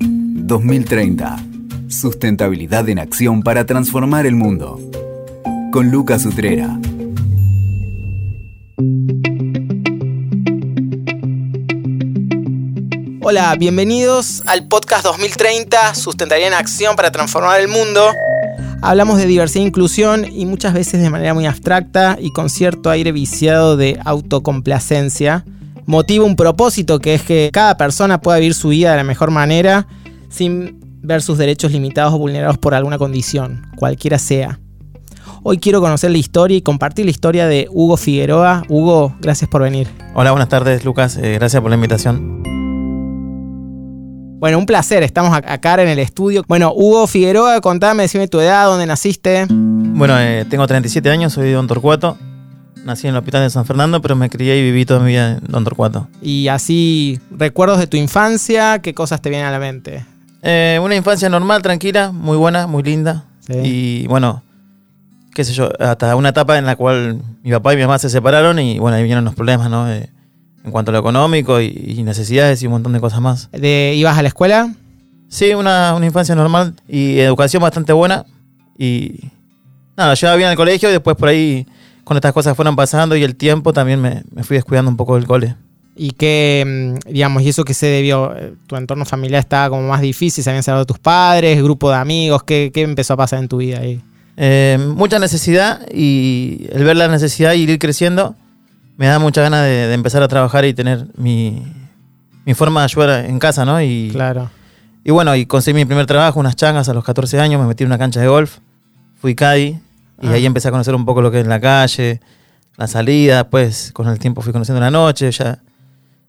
2030. Sustentabilidad en acción para transformar el mundo. Con Lucas Utrera. Hola, bienvenidos al podcast 2030, Sustentabilidad en Acción para Transformar el Mundo. Hablamos de diversidad e inclusión y muchas veces de manera muy abstracta y con cierto aire viciado de autocomplacencia. Motiva un propósito que es que cada persona pueda vivir su vida de la mejor manera sin ver sus derechos limitados o vulnerados por alguna condición, cualquiera sea. Hoy quiero conocer la historia y compartir la historia de Hugo Figueroa. Hugo, gracias por venir. Hola, buenas tardes Lucas, eh, gracias por la invitación. Bueno, un placer, estamos acá en el estudio. Bueno, Hugo Figueroa, contame, decime tu edad, dónde naciste. Bueno, eh, tengo 37 años, soy de Don Torcuato. Nací en el hospital de San Fernando, pero me crié y viví toda mi vida en Don Torcuato. Y así, recuerdos de tu infancia, ¿qué cosas te vienen a la mente? Eh, una infancia normal, tranquila, muy buena, muy linda. Y bueno, qué sé yo, hasta una etapa en la cual mi papá y mi mamá se separaron y bueno, ahí vinieron los problemas, ¿no? en cuanto a lo económico y, necesidades y un montón de cosas más. De, ¿Ibas a la escuela? Sí, una, infancia normal y educación bastante buena. Y nada, llevaba bien al colegio y después por ahí, con estas cosas fueron pasando y el tiempo también me, fui descuidando un poco del cole. ¿Y qué, mm, digamos, y eso que se debió? Eh, ¿Tu entorno familiar estaba como más difícil? ¿Se habían de tus padres? ¿Grupo de amigos? ¿Qué, qué empezó a pasar en tu vida ahí? Eh, mucha necesidad y el ver la necesidad y ir creciendo me da mucha ganas de, empezar a trabajar y tener mi, forma de ayudar en casa, ¿no? Y, claro. Y bueno, y conseguí mi primer trabajo, unas changas a los 14 años, me metí en una cancha de golf, fui caddy y ahí ah. empecé a conocer un poco lo que es la calle, la salida, pues con el tiempo fui conociendo la noche, ya,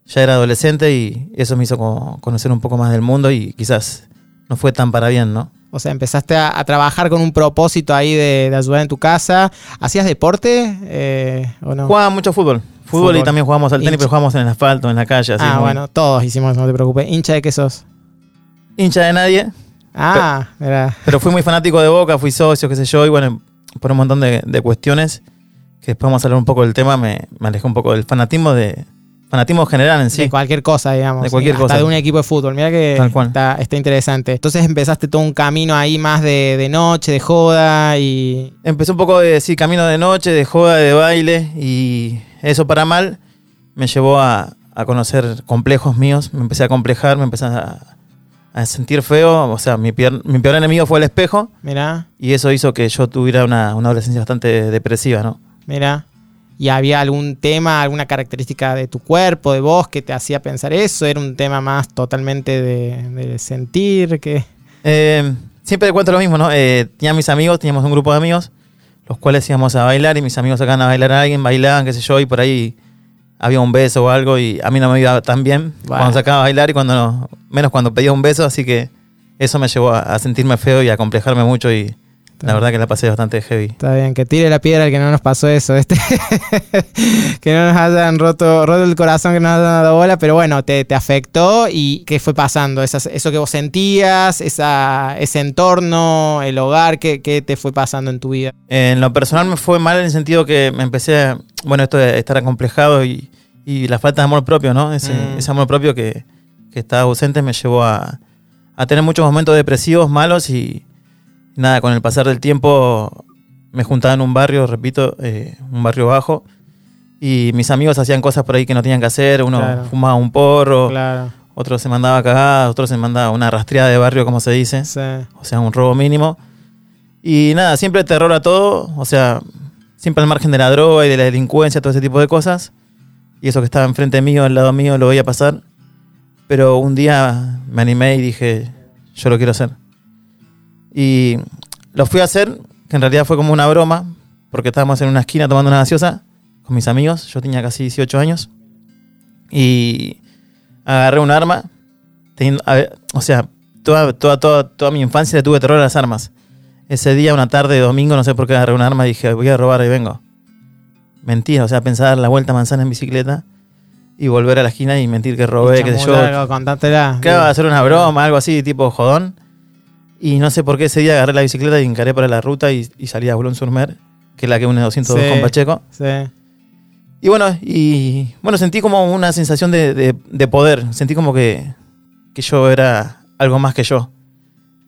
ya era adolescente y eso me hizo conocer un poco más del mundo y quizás no fue tan para bien, ¿no? O sea, empezaste a, trabajar con un propósito ahí de, ayudar en tu casa. ¿Hacías deporte eh, o no? Jugaba mucho fútbol. fútbol. y también jugábamos al tenis, pero jugábamos en el asfalto, en la calle. ah, bueno, todos hicimos, no te preocupes. ¿Hincha de qué sos? Hincha de nadie. Ah, pero, Pero fui muy fanático de Boca, fui socio, qué sé yo, y bueno, por un montón de, cuestiones, que después vamos a hablar un poco del tema, me, me alejé un poco del fanatismo de, fanatismo general en sí. De cualquier cosa, digamos. De cualquier cosa. de un equipo de fútbol. Mira que está, interesante. Entonces empezaste todo un camino ahí más de, noche, de joda y. Empecé un poco de, sí, camino de noche, de joda, de baile y eso para mal me llevó a, conocer complejos míos. Me empecé a complejar, me empecé a, sentir feo. O sea, mi, mi peor enemigo fue el espejo. Mira. Y eso hizo que yo tuviera una, una adolescencia bastante depresiva, ¿no? Mira y había algún tema, alguna característica de tu cuerpo, de vos, que te hacía pensar eso? ¿Era un tema más totalmente de, sentir? que eh, siempre te cuento lo mismo, ¿no? Eh, tenía mis amigos, teníamos un grupo de amigos, los cuales íbamos a bailar y mis amigos sacaban a bailar a alguien, bailaban, qué sé yo, y por ahí había un beso o algo y a mí no me iba tan bien cuando sacaba a bailar y cuando menos cuando pedía un beso, así que eso me llevó a, a sentirme feo y a complejarme mucho y la verdad que la pasé bastante heavy. Está bien, que tire la piedra el que no nos pasó eso, este que no nos hayan roto, roto el corazón, que no nos hayan dado bola, pero bueno, te, afectó y ¿qué fue pasando? eso que vos sentías, esa, ese entorno, el hogar, ¿qué, te fue pasando en tu vida? En lo personal me fue mal en el sentido que me empecé, bueno, esto de estar acomplejado y, la falta de amor propio, ¿no? Ese, mm. amor propio que, que estaba ausente me llevó a, a tener muchos momentos depresivos, malos y nada, con el pasar del tiempo me juntaba en un barrio, repito, eh, un barrio bajo, y mis amigos hacían cosas por ahí que no tenían que hacer, uno fumaba un porro, otro se mandaba cagadas, otro se mandaba una rastreada de barrio, como se dice, o sea, un robo mínimo. Y nada, siempre terror a todo, o sea, siempre al margen de la droga y de la delincuencia, todo ese tipo de cosas. Y eso que estaba enfrente mío, al lado mío, lo veía pasar. Pero un día me animé y dije, yo lo quiero hacer. Y lo fui a hacer, que en realidad fue como una broma, porque estábamos en una esquina tomando una gaseosa con mis amigos. Yo tenía casi 18 años. Y agarré un arma. o sea, toda, toda, toda, toda mi infancia le tuve terror a las armas. Ese día, una tarde de domingo, no sé por qué agarré un arma y dije, voy a robar y vengo. Mentira, o sea, pensar dar la vuelta a manzana en bicicleta y volver a la esquina y mentir que robé, que yo. Que va a hacer una broma, algo así, tipo jodón. Y no sé por qué ese día agarré la bicicleta y encaré para la ruta y, salí a Boulogne sur Mer, que es la que une 202 con Pacheco. Sí. Y bueno, y bueno, sentí como una sensación de, poder. Sentí como que, que yo era algo más que yo.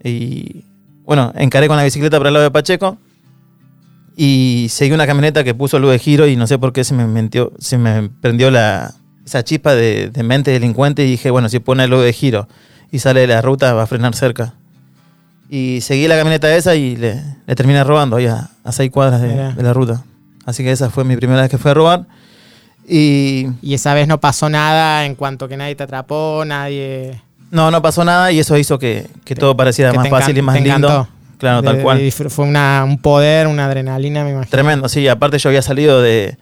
Y bueno, encaré con la bicicleta para el lado de Pacheco y seguí una camioneta que puso luz de giro y no sé por qué se me, mentió, se me prendió la, esa chispa de, de mente delincuente y dije, bueno, si pone luz de giro y sale de la ruta va a frenar cerca. Y seguí la camioneta esa y le, le terminé robando ahí a, a seis cuadras de, de la ruta. Así que esa fue mi primera vez que fui a robar. Y Y esa vez no pasó nada en cuanto que nadie te atrapó, nadie... no, no pasó nada y eso hizo que, que todo pareciera que más fácil y más lindo. encantó. Claro, De- tal cual. fue una, un poder, una adrenalina, me imagino. Tremendo, sí. Aparte yo había salido de...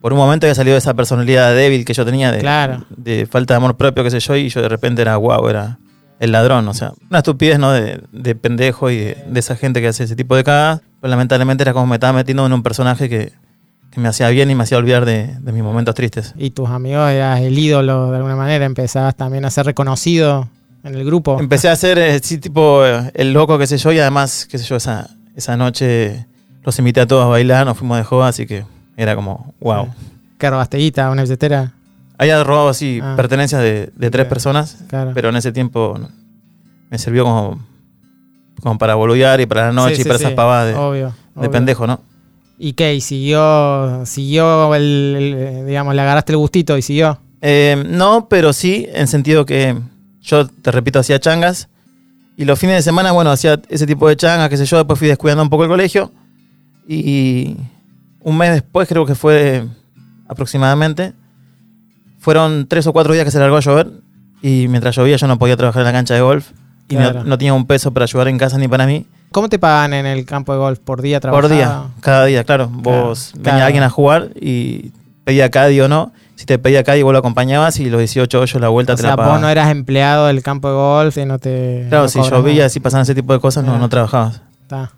Por un momento había salido de esa personalidad débil que yo tenía de, Claro. de falta de amor propio, qué sé yo, y yo de repente era guau, era el ladrón. O sea, una estupidez, ¿no? De, de pendejo y de, de esa gente que hace ese tipo de cagadas. Pero lamentablemente era como me estaba metiendo en un personaje que, que me hacía bien y me hacía olvidar de, de mis momentos tristes. Y tus amigos eras el ídolo de alguna manera, empezabas también a ser reconocido en el grupo. Empecé a ser eh, sí, tipo eh, el loco, qué sé yo, y además, qué sé yo, esa, esa noche los invité a todos a bailar, nos fuimos de joda, así que era como, wow. ¿Qué robaste guita? ¿Una billetera? Había robado así Ah. pertenencias de, de tres personas, Claro. pero en ese tiempo no, me sirvió como, como para boludear y para la noche Sí, y para esas pavadas de, Obvio. de obvio. pendejo, ¿no? ¿Y qué? ¿Y siguió, siguió el, el- digamos, le agarraste el gustito y siguió? Eh, no, pero sí, en sentido que yo, te repito, hacía changas y los fines de semana, bueno, hacía ese tipo de changas, qué sé yo, después fui descuidando un poco el colegio y un mes después, creo que fue aproximadamente, fueron tres o cuatro días que se largó a llover y mientras llovía yo no podía trabajar en la cancha de golf y no- Claro. no, tenía un peso para ayudar en casa ni para mí. ¿Cómo te pagan en el campo de golf? ¿Por día trabajaba? Por día, cada día, claro. Vos Claro, venía alguien a jugar y pedía Caddy o no. Si te pedía Caddy, vos lo acompañabas y los 18 hoyos la vuelta O te sea, la vos pagabas. no eras empleado del campo de golf y no te... Claro, no si llovía, si pasaban ese tipo de cosas, no, no trabajabas. Está.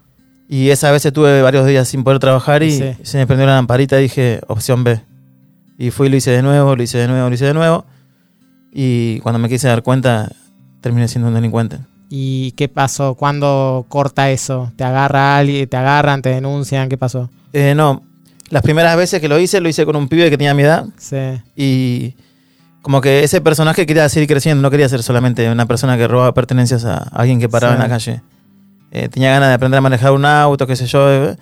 Y esa vez tuve varios días sin poder trabajar y Sí. se me prendió la lamparita y dije, opción B. Y fui y lo hice de nuevo, lo hice de nuevo, lo hice de nuevo. Y cuando me quise dar cuenta, terminé siendo un delincuente. ¿Y qué pasó? ¿Cuándo corta eso? ¿Te agarra alguien? ¿Te agarran? ¿Te denuncian? ¿Qué pasó? Eh, no, las primeras veces que lo hice, lo hice con un pibe que tenía mi edad. Sí. Y como que ese personaje quería seguir creciendo, no quería ser solamente una persona que robaba pertenencias a alguien que paraba Sí. en la calle. Eh, tenía ganas de aprender a manejar un auto, qué sé yo, eh,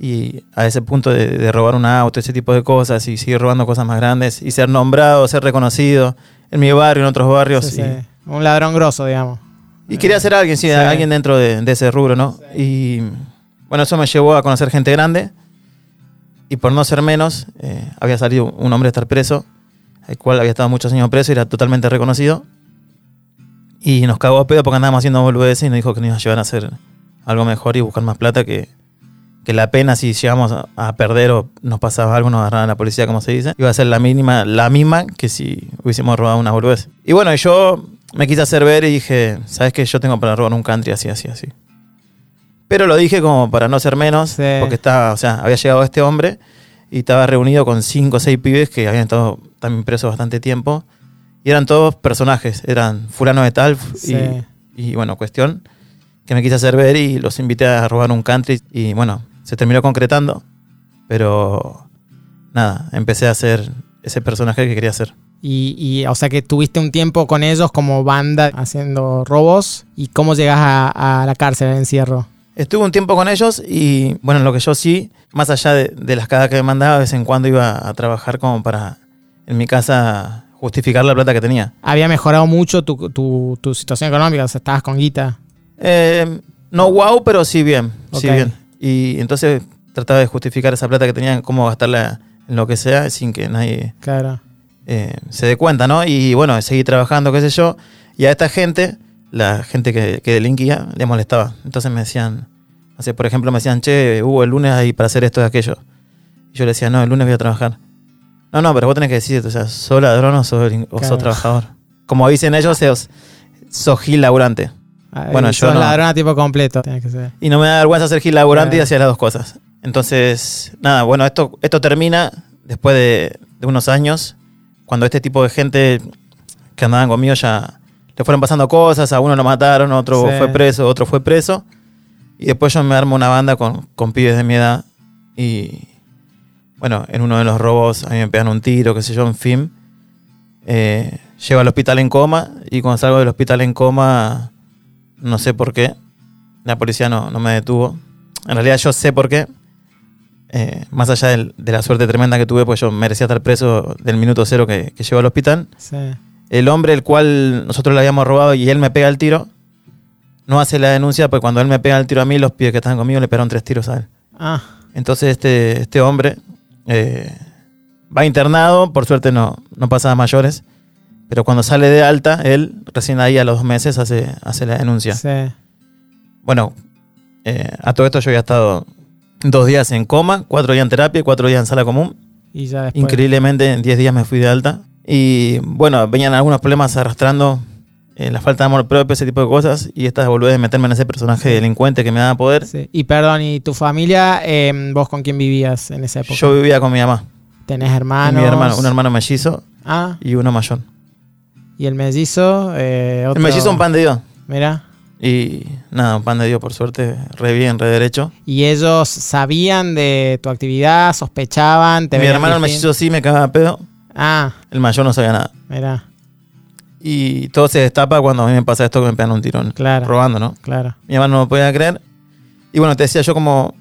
y a ese punto de, de robar un auto, ese tipo de cosas, y seguir robando cosas más grandes, y ser nombrado, ser reconocido en mi barrio, en otros barrios. Sí, y, sí. Un ladrón grosso, digamos. y quería ser alguien, sí, Sí. alguien dentro de, de ese rubro, ¿no? Y bueno, eso me llevó a conocer gente grande. Y por no ser menos, eh, había salido un hombre a estar preso, el cual había estado muchos años preso y era totalmente reconocido. Y nos cagó a pedo porque andábamos haciendo boludeces y nos dijo que nos iba a llevar a hacer algo mejor y buscar más plata que, que la pena si llegamos a, perder o nos pasaba algo, nos agarraban a la policía, como se dice. Iba a ser la mínima, la misma que si hubiésemos robado una boludez. Y bueno, yo me quise hacer ver y dije, ¿sabes qué? Yo tengo para robar un country así, así, así. Pero lo dije como para no ser menos, Sí. porque estaba, o sea, había llegado este hombre y estaba reunido con cinco o seis pibes que habían estado también presos bastante tiempo. Y eran todos personajes, eran fulano de tal. Sí. Y, y bueno, cuestión que me quise hacer ver y los invité a robar un country. Y bueno, se terminó concretando. Pero nada, empecé a hacer ese personaje que quería hacer. Y, y, o sea que tuviste un tiempo con ellos como banda haciendo robos. ¿Y cómo llegas a, a la cárcel, al encierro? Estuve un tiempo con ellos y bueno, lo que yo sí, más allá de, de las cagadas que me mandaba, de vez en cuando iba a trabajar como para, en mi casa, justificar la plata que tenía. ¿Había mejorado mucho tu, tu, tu situación económica? O sea, estabas con guita. Eh, no wow, pero sí bien, sí bien. Y entonces trataba de justificar esa plata que tenía, cómo gastarla en lo que sea, sin que nadie Claro. eh, se dé cuenta, ¿no? Y bueno, seguí trabajando, qué sé yo. Y a esta gente, la gente que, que delinquía, le molestaba. Entonces me decían, sé, por ejemplo, me decían, che, hubo el lunes ahí para hacer esto y aquello. Y yo le decía, no, el lunes voy a trabajar. No, no, pero vos tenés que decir, o sea, ¿sos ladrón o sos, o trabajador? Como dicen ellos, sos, sos gil laburante. Bueno, yo sos no. ladrón a tiempo completo. Tenés que ser. Y no me da vergüenza ser gil laburante y Claro. hacía las dos cosas. Entonces, nada, bueno, esto, esto termina después de, de unos años, cuando este tipo de gente que andaban conmigo ya le fueron pasando cosas, a uno lo mataron, a otro Sí. fue preso, otro fue preso. Y después yo me armo una banda con, con pibes de mi edad y, bueno, en uno de los robos a mí me pegan un tiro, qué sé yo, en fin. Eh, llevo al hospital en coma y cuando salgo del hospital en coma, no sé por qué, la policía no, no me detuvo. En realidad yo sé por qué. Eh, más allá del- de la suerte tremenda que tuve, pues yo merecía estar preso del minuto cero que, que llego al hospital. Sí. El hombre el cual nosotros le habíamos robado y él me pega el tiro, no hace la denuncia, porque cuando él me pega el tiro a mí, los pibes que estaban conmigo le pegaron tres tiros a él. Ah, Entonces este, este hombre eh, va internado, por suerte no, no pasa a mayores, pero cuando sale de alta, él recién ahí a los dos meses hace, hace la denuncia. sí. Bueno, eh, a todo esto yo había estado dos días en coma, cuatro días en terapia cuatro días en sala común. Y ya después. Increíblemente en 10 días me fui de alta. Y bueno, venían algunos problemas arrastrando eh, la falta de amor propio, ese tipo de cosas. Y esta volví de meterme en ese personaje delincuente que me daba poder. Sí. Y perdón, ¿y tu familia, eh, vos con quién vivías en esa época? Yo vivía con mi mamá. ¿Tenés y hermanos? mi hermano, un hermano mellizo Ah, y uno mayor. Y el mellizo. Eh, El mellizo un pan de Dios. Mira. Y nada, un pan de Dios por suerte, re bien, re derecho. ¿Y ellos sabían de tu actividad? ¿Sospechaban? ¿Te mi hermano el mellizo sí me cagaba pedo. Ah, El mayor no sabía nada. mira, Y todo se destapa cuando a mí me pasa esto que me pegan un tirón. Claro. Robando, ¿no? claro. Mi mamá no lo podía creer. Y bueno, te decía, yo como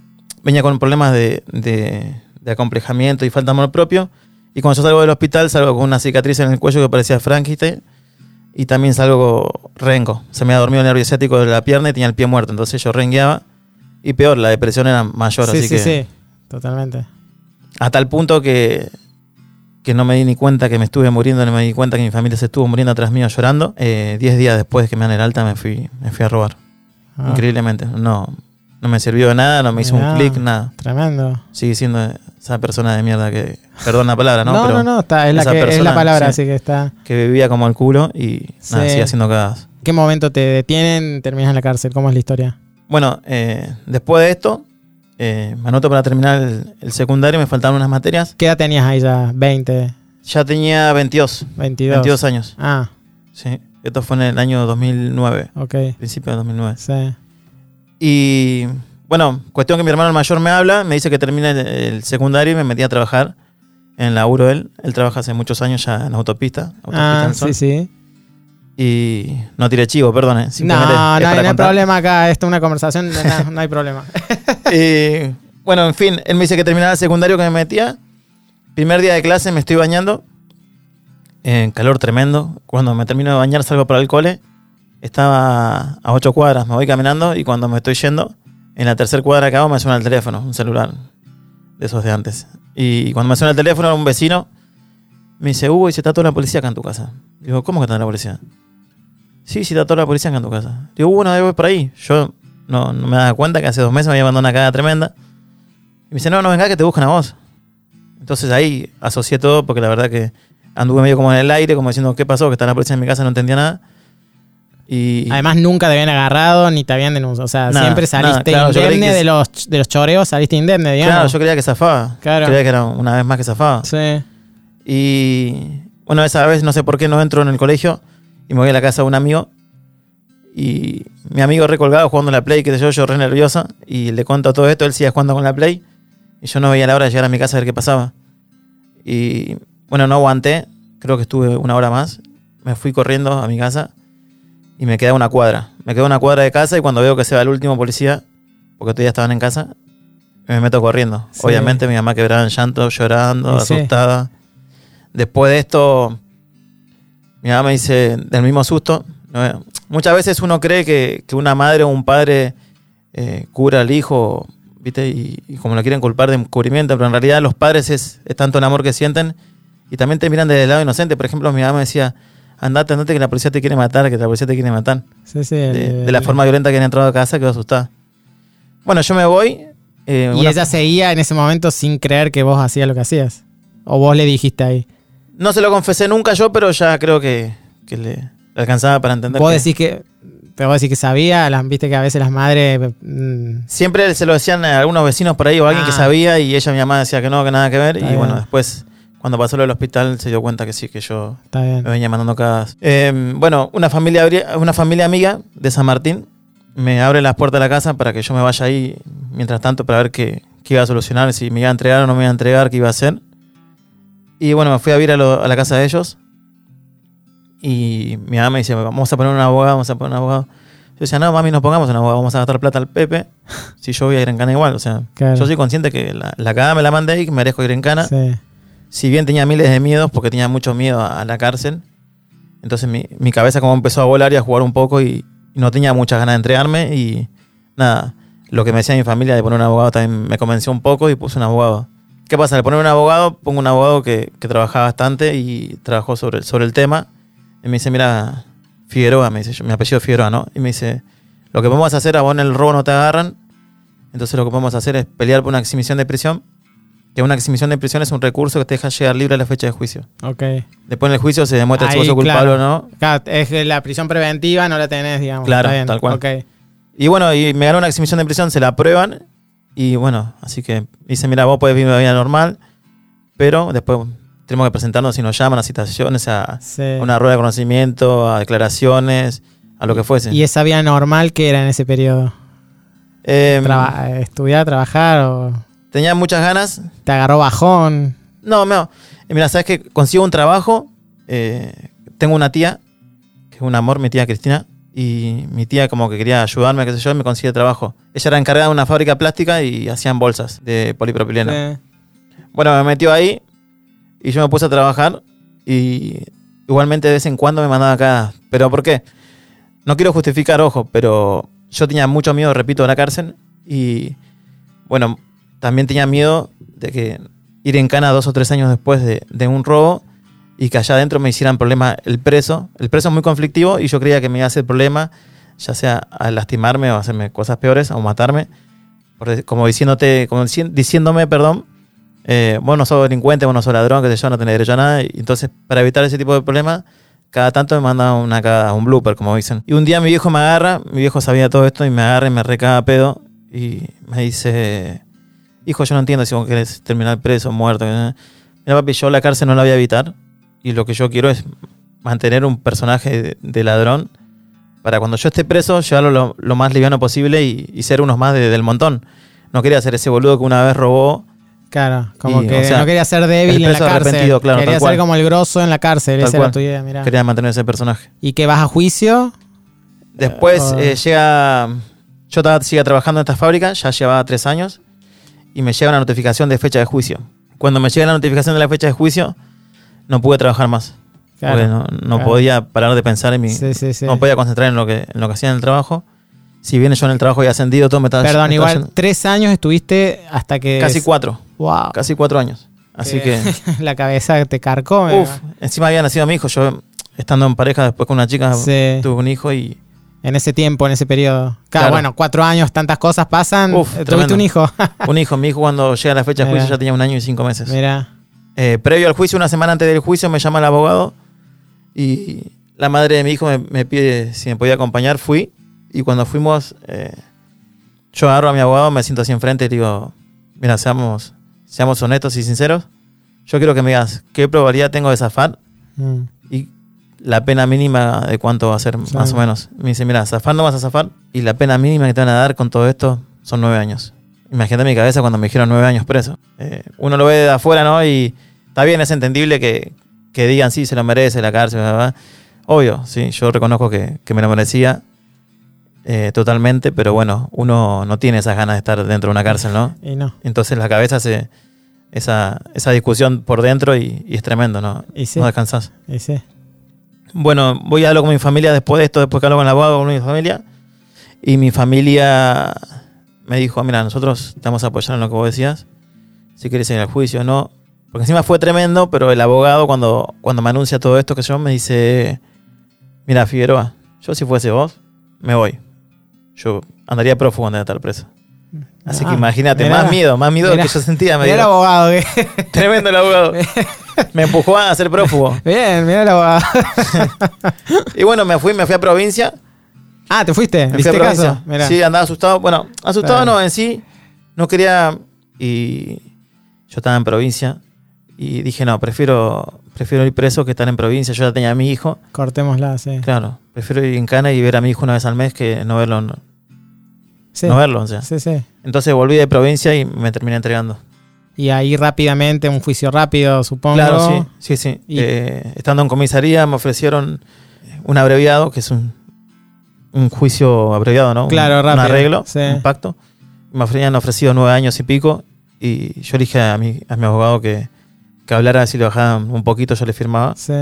venía con problemas de, de, de acomplejamiento y falta de amor propio. Y cuando yo salgo del hospital, salgo con una cicatriz en el cuello que parecía Frankenstein. Y también salgo rengo. Se me había dormido el nervio ciático de la pierna y tenía el pie muerto. Entonces yo rengueaba. Y peor, la depresión era mayor. sí, así sí, que sí. Totalmente. a tal punto que, que no me di ni cuenta que me estuve muriendo, no me di cuenta que mi familia se estuvo muriendo atrás mío llorando. Eh, diez días después de que me dan el alta me fui, me fui a robar. Ah, Increíblemente. No, no me sirvió de nada, no me hizo un clic, nada. Tremendo. Sigue siendo esa persona de mierda que, perdón la palabra, ¿no? No, no, Pero no, está, es, la que- es la palabra, sí. así que está. Que vivía como el culo y nada, Sí. sigue haciendo cagadas. ¿Qué momento te detienen? Terminas en la cárcel. ¿Cómo es la historia? Bueno, eh, después de esto, eh, me anoto para terminar el, el secundario, me faltaban unas materias. ¿Qué edad tenías ahí ya? ¿20? Ya tenía 22, 22. 22 años. Ah, Sí. Esto fue en el año 2009, ok. principio de 2009. Sí. Y bueno, cuestión que mi hermano el mayor me habla, me dice que termine el, el secundario y me metí a trabajar en el laburo de él. Él trabaja hace muchos años ya en autopista. autopista Ah, sí, sí. Y no tiré chivo, perdón. eh, No, no, no, hay problema acá. Esto es una conversación. No, no hay problema. Y bueno, en fin, él me dice que terminara el secundario que me metía. Primer día de clase me estoy bañando. En calor tremendo. Cuando me termino de bañar salgo para el cole. Estaba a ocho cuadras, me voy caminando y cuando me estoy yendo, en la tercera cuadra que me suena el teléfono, un celular de esos de antes. Y cuando me suena el teléfono, un vecino me dice, Hugo, y se está toda la policía acá en tu casa. Digo, ¿cómo que está la policía? Sí, sí, está toda la policía acá en tu casa. Digo, bueno, ir por ahí. Yo no, no me daba cuenta que hace dos meses me había mandado una cagada tremenda. Y me dice, no, no, venga que te buscan a vos. Entonces ahí asocié todo porque la verdad que anduve medio como en el aire, como diciendo, ¿qué pasó? Que está la policía en mi casa, no entendía nada. Y Además, nunca te habían agarrado ni te habían denunciado. O sea, Nada, siempre saliste nada, claro, indemne que de, los, de los choreos, saliste indemne, digamos. claro, yo creía que zafaba. Claro. Creía que era una vez más que zafaba. Sí. Y bueno, esa vez no sé por qué no entro en el colegio y me voy a la casa de un amigo. Y mi amigo recolgado jugando la Play, que sé yo, yo re nerviosa. Y le cuento todo esto, él sigue jugando con la Play. Y yo no veía la hora de llegar a mi casa a ver qué pasaba. Y bueno, no aguanté. Creo que estuve una hora más. Me fui corriendo a mi casa y me quedé a una cuadra. Me quedé a una cuadra de casa y cuando veo que se va el último policía, porque todavía estaban en casa, me meto corriendo. Sí. Obviamente mi mamá quebraba en llanto, llorando, sí. asustada. Después de esto, mi mamá me dice, del mismo susto, ¿no? muchas veces uno cree que, que una madre o un padre eh, cura al hijo, ¿viste? Y, y como lo quieren culpar de encubrimiento, pero en realidad los padres es, es tanto el amor que sienten y también te miran desde el lado inocente. Por ejemplo, mi mamá me decía, andate, andate que la policía te quiere matar, que la policía te quiere matar. Sí, sí. De, el- de la forma violenta que han entrado a casa, quedó asustada. Bueno, yo me voy. eh, Y una- ella seguía en ese momento sin creer que vos hacías lo que hacías. O vos le dijiste ahí. No se lo confesé nunca yo, pero ya creo que, que le, alcanzaba para entender. Vos que- decís que. Pero vos decís que sabía, las, viste que a veces las madres. mm, Siempre se lo decían a algunos vecinos por ahí o alguien Ah. que sabía y ella, mi mamá, decía que no, que nada que ver. Está y bueno, después, cuando pasó lo del hospital, se dio cuenta que sí, que yo está bien. me venía mandando cagadas. Eh, bueno, una familia, una familia amiga de San Martín me abre las puertas de la casa para que yo me vaya ahí mientras tanto para ver qué, qué iba a solucionar, si me iba a entregar o no me iba a entregar, qué iba a hacer. Y bueno, me fui a vivir a, lo- a la casa de ellos. Y mi mamá me dice, vamos a poner un abogado, vamos a poner un abogado. Yo decía, no, mami, no pongamos un abogado, vamos a gastar plata al Pepe. Si yo voy a ir en cana igual. O sea, Claro. yo soy consciente que la, la cagada me la mandé y que merezco ir en cana. Sí. Si bien tenía miles de miedos, porque tenía mucho miedo a, la cárcel. Entonces mi, cabeza como empezó a volar y a jugar un poco y, no tenía muchas ganas de entregarme. Y nada, lo que me decía mi familia de poner un abogado también me convenció un poco y puse un abogado. ¿Qué pasa? Al poner un abogado, pongo un abogado que, trabajaba bastante y trabajó sobre, el tema. Y me dice, mira, Figueroa, me dice, yo- apellido Figueroa, ¿no? Y me dice, lo que podemos hacer, a vos en el robo no te agarran. Entonces lo que podemos hacer es pelear por una exhibición de prisión. Que una exhibición de prisión es un recurso que te deja llegar libre a la fecha de juicio. Ok. Después en el juicio se demuestra si Ahí, vos sos culpable o no. Claro, es que la prisión preventiva no la tenés, digamos. Claro, tal cual. Ok. Y bueno, y me ganó una exhibición de prisión, se la aprueban. Y bueno, así que dice, mira, vos podés vivir una vida normal, pero después tenemos que presentarnos si nos llaman a citaciones, a, Sí. a una rueda de conocimiento, a declaraciones, a lo que fuese. ¿Y esa vida normal que era en ese periodo? Em, Traba- ¿Estudiar, trabajar o tenía muchas ganas. te agarró bajón? No, no. Y mira, sabes que consigo un trabajo. eh, tengo una tía, que es un amor, mi tía Cristina. Y mi tía como que quería ayudarme, qué sé yo, y me consigue trabajo. Ella era encargada de una fábrica plástica y hacían bolsas de polipropileno. Bueno, me metió ahí y yo me puse a trabajar y igualmente de vez en cuando me mandaba acá. ¿Pero por qué? No quiero justificar, ojo, pero yo tenía mucho miedo, repito, de la cárcel y bueno, también tenía miedo de que ir en cana dos o tres años después de, un robo y que allá adentro me hicieran problema el preso. El preso es muy conflictivo y yo creía que me iba a hacer problema, ya sea a lastimarme o a hacerme cosas peores o matarme, como diciéndote, como dici- diciéndome, perdón, eh, vos no delincuente, vos no ladrón, que yo, no tenés derecho a nada. Y entonces, para evitar ese tipo de problemas, cada tanto me manda una cagada, un blooper, como dicen. Y un día mi viejo me agarra, mi viejo sabía todo esto y me agarra y me recaga pedo y me dice, hijo, yo no entiendo si vos querés terminar preso, muerto. que- Mira, papi, yo la cárcel no la voy a evitar y lo que yo quiero es mantener un personaje de, ladrón para cuando yo esté preso, llevarlo lo, lo más liviano posible y, y ser unos más de- del montón. No quería ser ese boludo que una vez robó Claro, como Y, que o sea, no quería ser débil en la cárcel. claro, quería ser como el grosso en la cárcel. Tal Esa era tu idea, mirá. Quería mantener ese personaje. ¿Y que vas a juicio? Después Ah. eh, llega. Yo estaba, seguía trabajando en esta fábrica, ya llevaba tres años, y me llega una notificación de fecha de juicio. Cuando me llega la notificación de la fecha de juicio, no pude trabajar más. Claro, no, no claro. podía parar de pensar en mi. Sí, sí, sí. No podía concentrar en lo que, en lo que hacía en el trabajo. Si bien yo en el trabajo había ascendido, todo me estaba. Perdón, me igual tres años estuviste hasta que... Casi cuatro. Wow. Casi cuatro años. Así que. la cabeza te carcome. Uf, encima había nacido mi hijo. Yo, estando en pareja después con una chica, tuve un hijo y. En ese tiempo, en ese periodo. Claro, Claro. bueno, cuatro años, tantas cosas pasan. Uf, Eh, Tuviste tremendo. un hijo. Un hijo. Mi hijo, cuando llega la fecha de juicio, ya tenía un año y cinco meses. Mira. Eh, previo al juicio, una semana antes del juicio, me llama el abogado y la madre de mi hijo me, me pide si me podía acompañar. Fui y cuando fuimos, eh, yo agarro a mi abogado, me siento así enfrente y digo: Mira, seamos, seamos honestos y sinceros. Yo quiero que me digas qué probabilidad tengo de zafar Mm. y la pena mínima de cuánto va a ser, Sí. más o menos. Me dice: Mira, zafar no vas a zafar y la pena mínima que te van a dar con todo esto son nueve años. Imagínate mi cabeza cuando me dijeron nueve años preso. Eh, uno lo ve de afuera, ¿no? Y está bien, es entendible que, que digan, sí, se lo merece la cárcel, bla. Obvio, sí, yo reconozco que, que me lo merecía eh, totalmente, pero bueno, uno no tiene esas ganas de estar dentro de una cárcel, ¿no? Y no. Entonces la cabeza se... Esa, esa discusión por dentro y, y es tremendo, ¿no? Y sí. No descansás. Y sí. Bueno, voy a hablar con mi familia después de esto, después que hablo con el abogado, con mi familia. Y mi familia me dijo, mira, nosotros te vamos a apoyar en lo que vos decías. Si quieres ir al juicio o no. Porque encima fue tremendo, pero el abogado cuando, cuando me anuncia todo esto que yo me dice, mira, Figueroa, yo si fuese vos, me voy. Yo andaría prófugo de estar preso. Así que Ah, imagínate, mirá. más miedo, más miedo Mirá. que yo sentía. Me Mira el abogado. que- Tremendo el abogado. Me empujó a ser prófugo. Bien, mira el abogado. Y bueno, me fui, me fui a provincia. ah, ¿te fuiste? Me fui ¿Viste a provincia. caso? Mirá. Sí, andaba asustado. Bueno, asustado Claro. no, en sí. No quería. Y yo estaba en provincia. Y dije, no, prefiero, prefiero ir preso que estar en provincia. Yo ya tenía a mi hijo. Cortémosla, sí. Claro, prefiero ir en cana y ver a mi hijo una vez al mes que no verlo. No, Sí. no verlo, o sea. Sí, sí. Entonces volví de provincia y me terminé entregando. Y ahí rápidamente, un juicio rápido, supongo. Claro, sí, sí, sí. Y- Eh, estando en comisaría me ofrecieron un abreviado, que es un, un juicio abreviado, ¿no? Un- Claro, un, rápido, arreglo, sí. un pacto. Me habían ofrecido nueve años y pico y yo le dije a mi, a mi abogado que, que hablara si le bajaban un poquito, yo le firmaba. Sí.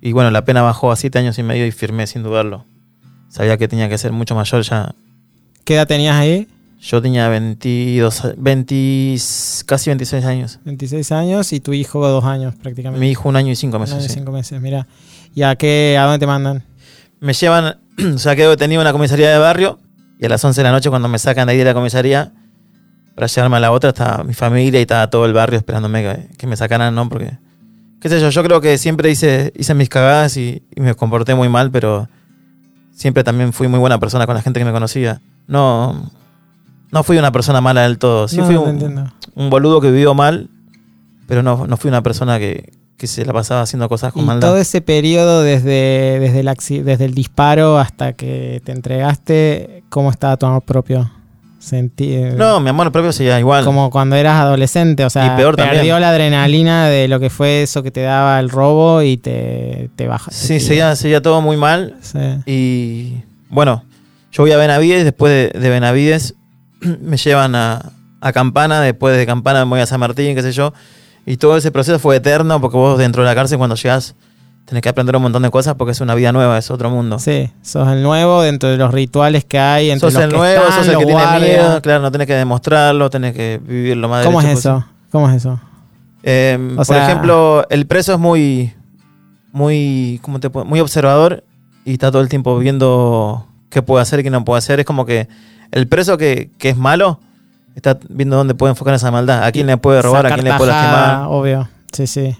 Y bueno, la pena bajó a siete años y medio y firmé sin dudarlo. Sabía que tenía que ser mucho mayor ya. ¿Qué edad tenías ahí? Yo tenía 22, a- 20, casi 26 años. 26 años y tu hijo dos años prácticamente. Mi hijo un año y cinco Un meses. año y cinco meses, mira. ¿Y a qué, a dónde te mandan? Me llevan, o sea, quedo detenido en la comisaría de barrio y a las 11 de la noche cuando me sacan de ahí de la comisaría para llevarme a la otra estaba mi familia y estaba todo el barrio esperándome que, que me sacaran, ¿no? Porque, qué sé yo, yo creo que siempre hice, hice mis cagadas y, y me comporté muy mal, pero siempre también fui muy buena persona con la gente que me conocía. No, no fui una persona mala del todo. Sí No, fui no un, un boludo que vivió mal, pero no, no fui una persona que, que se la pasaba haciendo cosas con Y maldad. todo ese periodo desde, desde, el, desde el disparo hasta que te entregaste, ¿cómo estaba tu amor propio? Sentí, No, mi amor propio seguía igual. como cuando eras adolescente, o sea, Y peor perdió también. la adrenalina de lo que fue eso que te daba el robo y te, te baja. Sí, seguía, seguía todo muy mal. Sí. Y bueno, yo voy a Benavides, después de, de Benavides me llevan a, a Campana, después de Campana me voy a San Martín, qué sé yo. Y todo ese proceso fue eterno porque vos dentro de la cárcel cuando llegas tenés que aprender un montón de cosas porque es una vida nueva, es otro mundo. Sí, sos el nuevo dentro de los rituales que hay, entre sos los el que nuevo, están, sos el que tiene miedo, claro, no tenés que demostrarlo, tenés que vivirlo más ¿Cómo es eso? ¿Cómo es eso? Eh, O por sea- ejemplo, el preso es muy, muy, ¿cómo te puedo- muy observador y está todo el tiempo viendo qué puede hacer y qué no puede hacer. Es como que el preso que, que es malo está viendo dónde puede enfocar esa maldad, a quién le puede robar, a quién le puede lastimar. Obvio, sí, sí.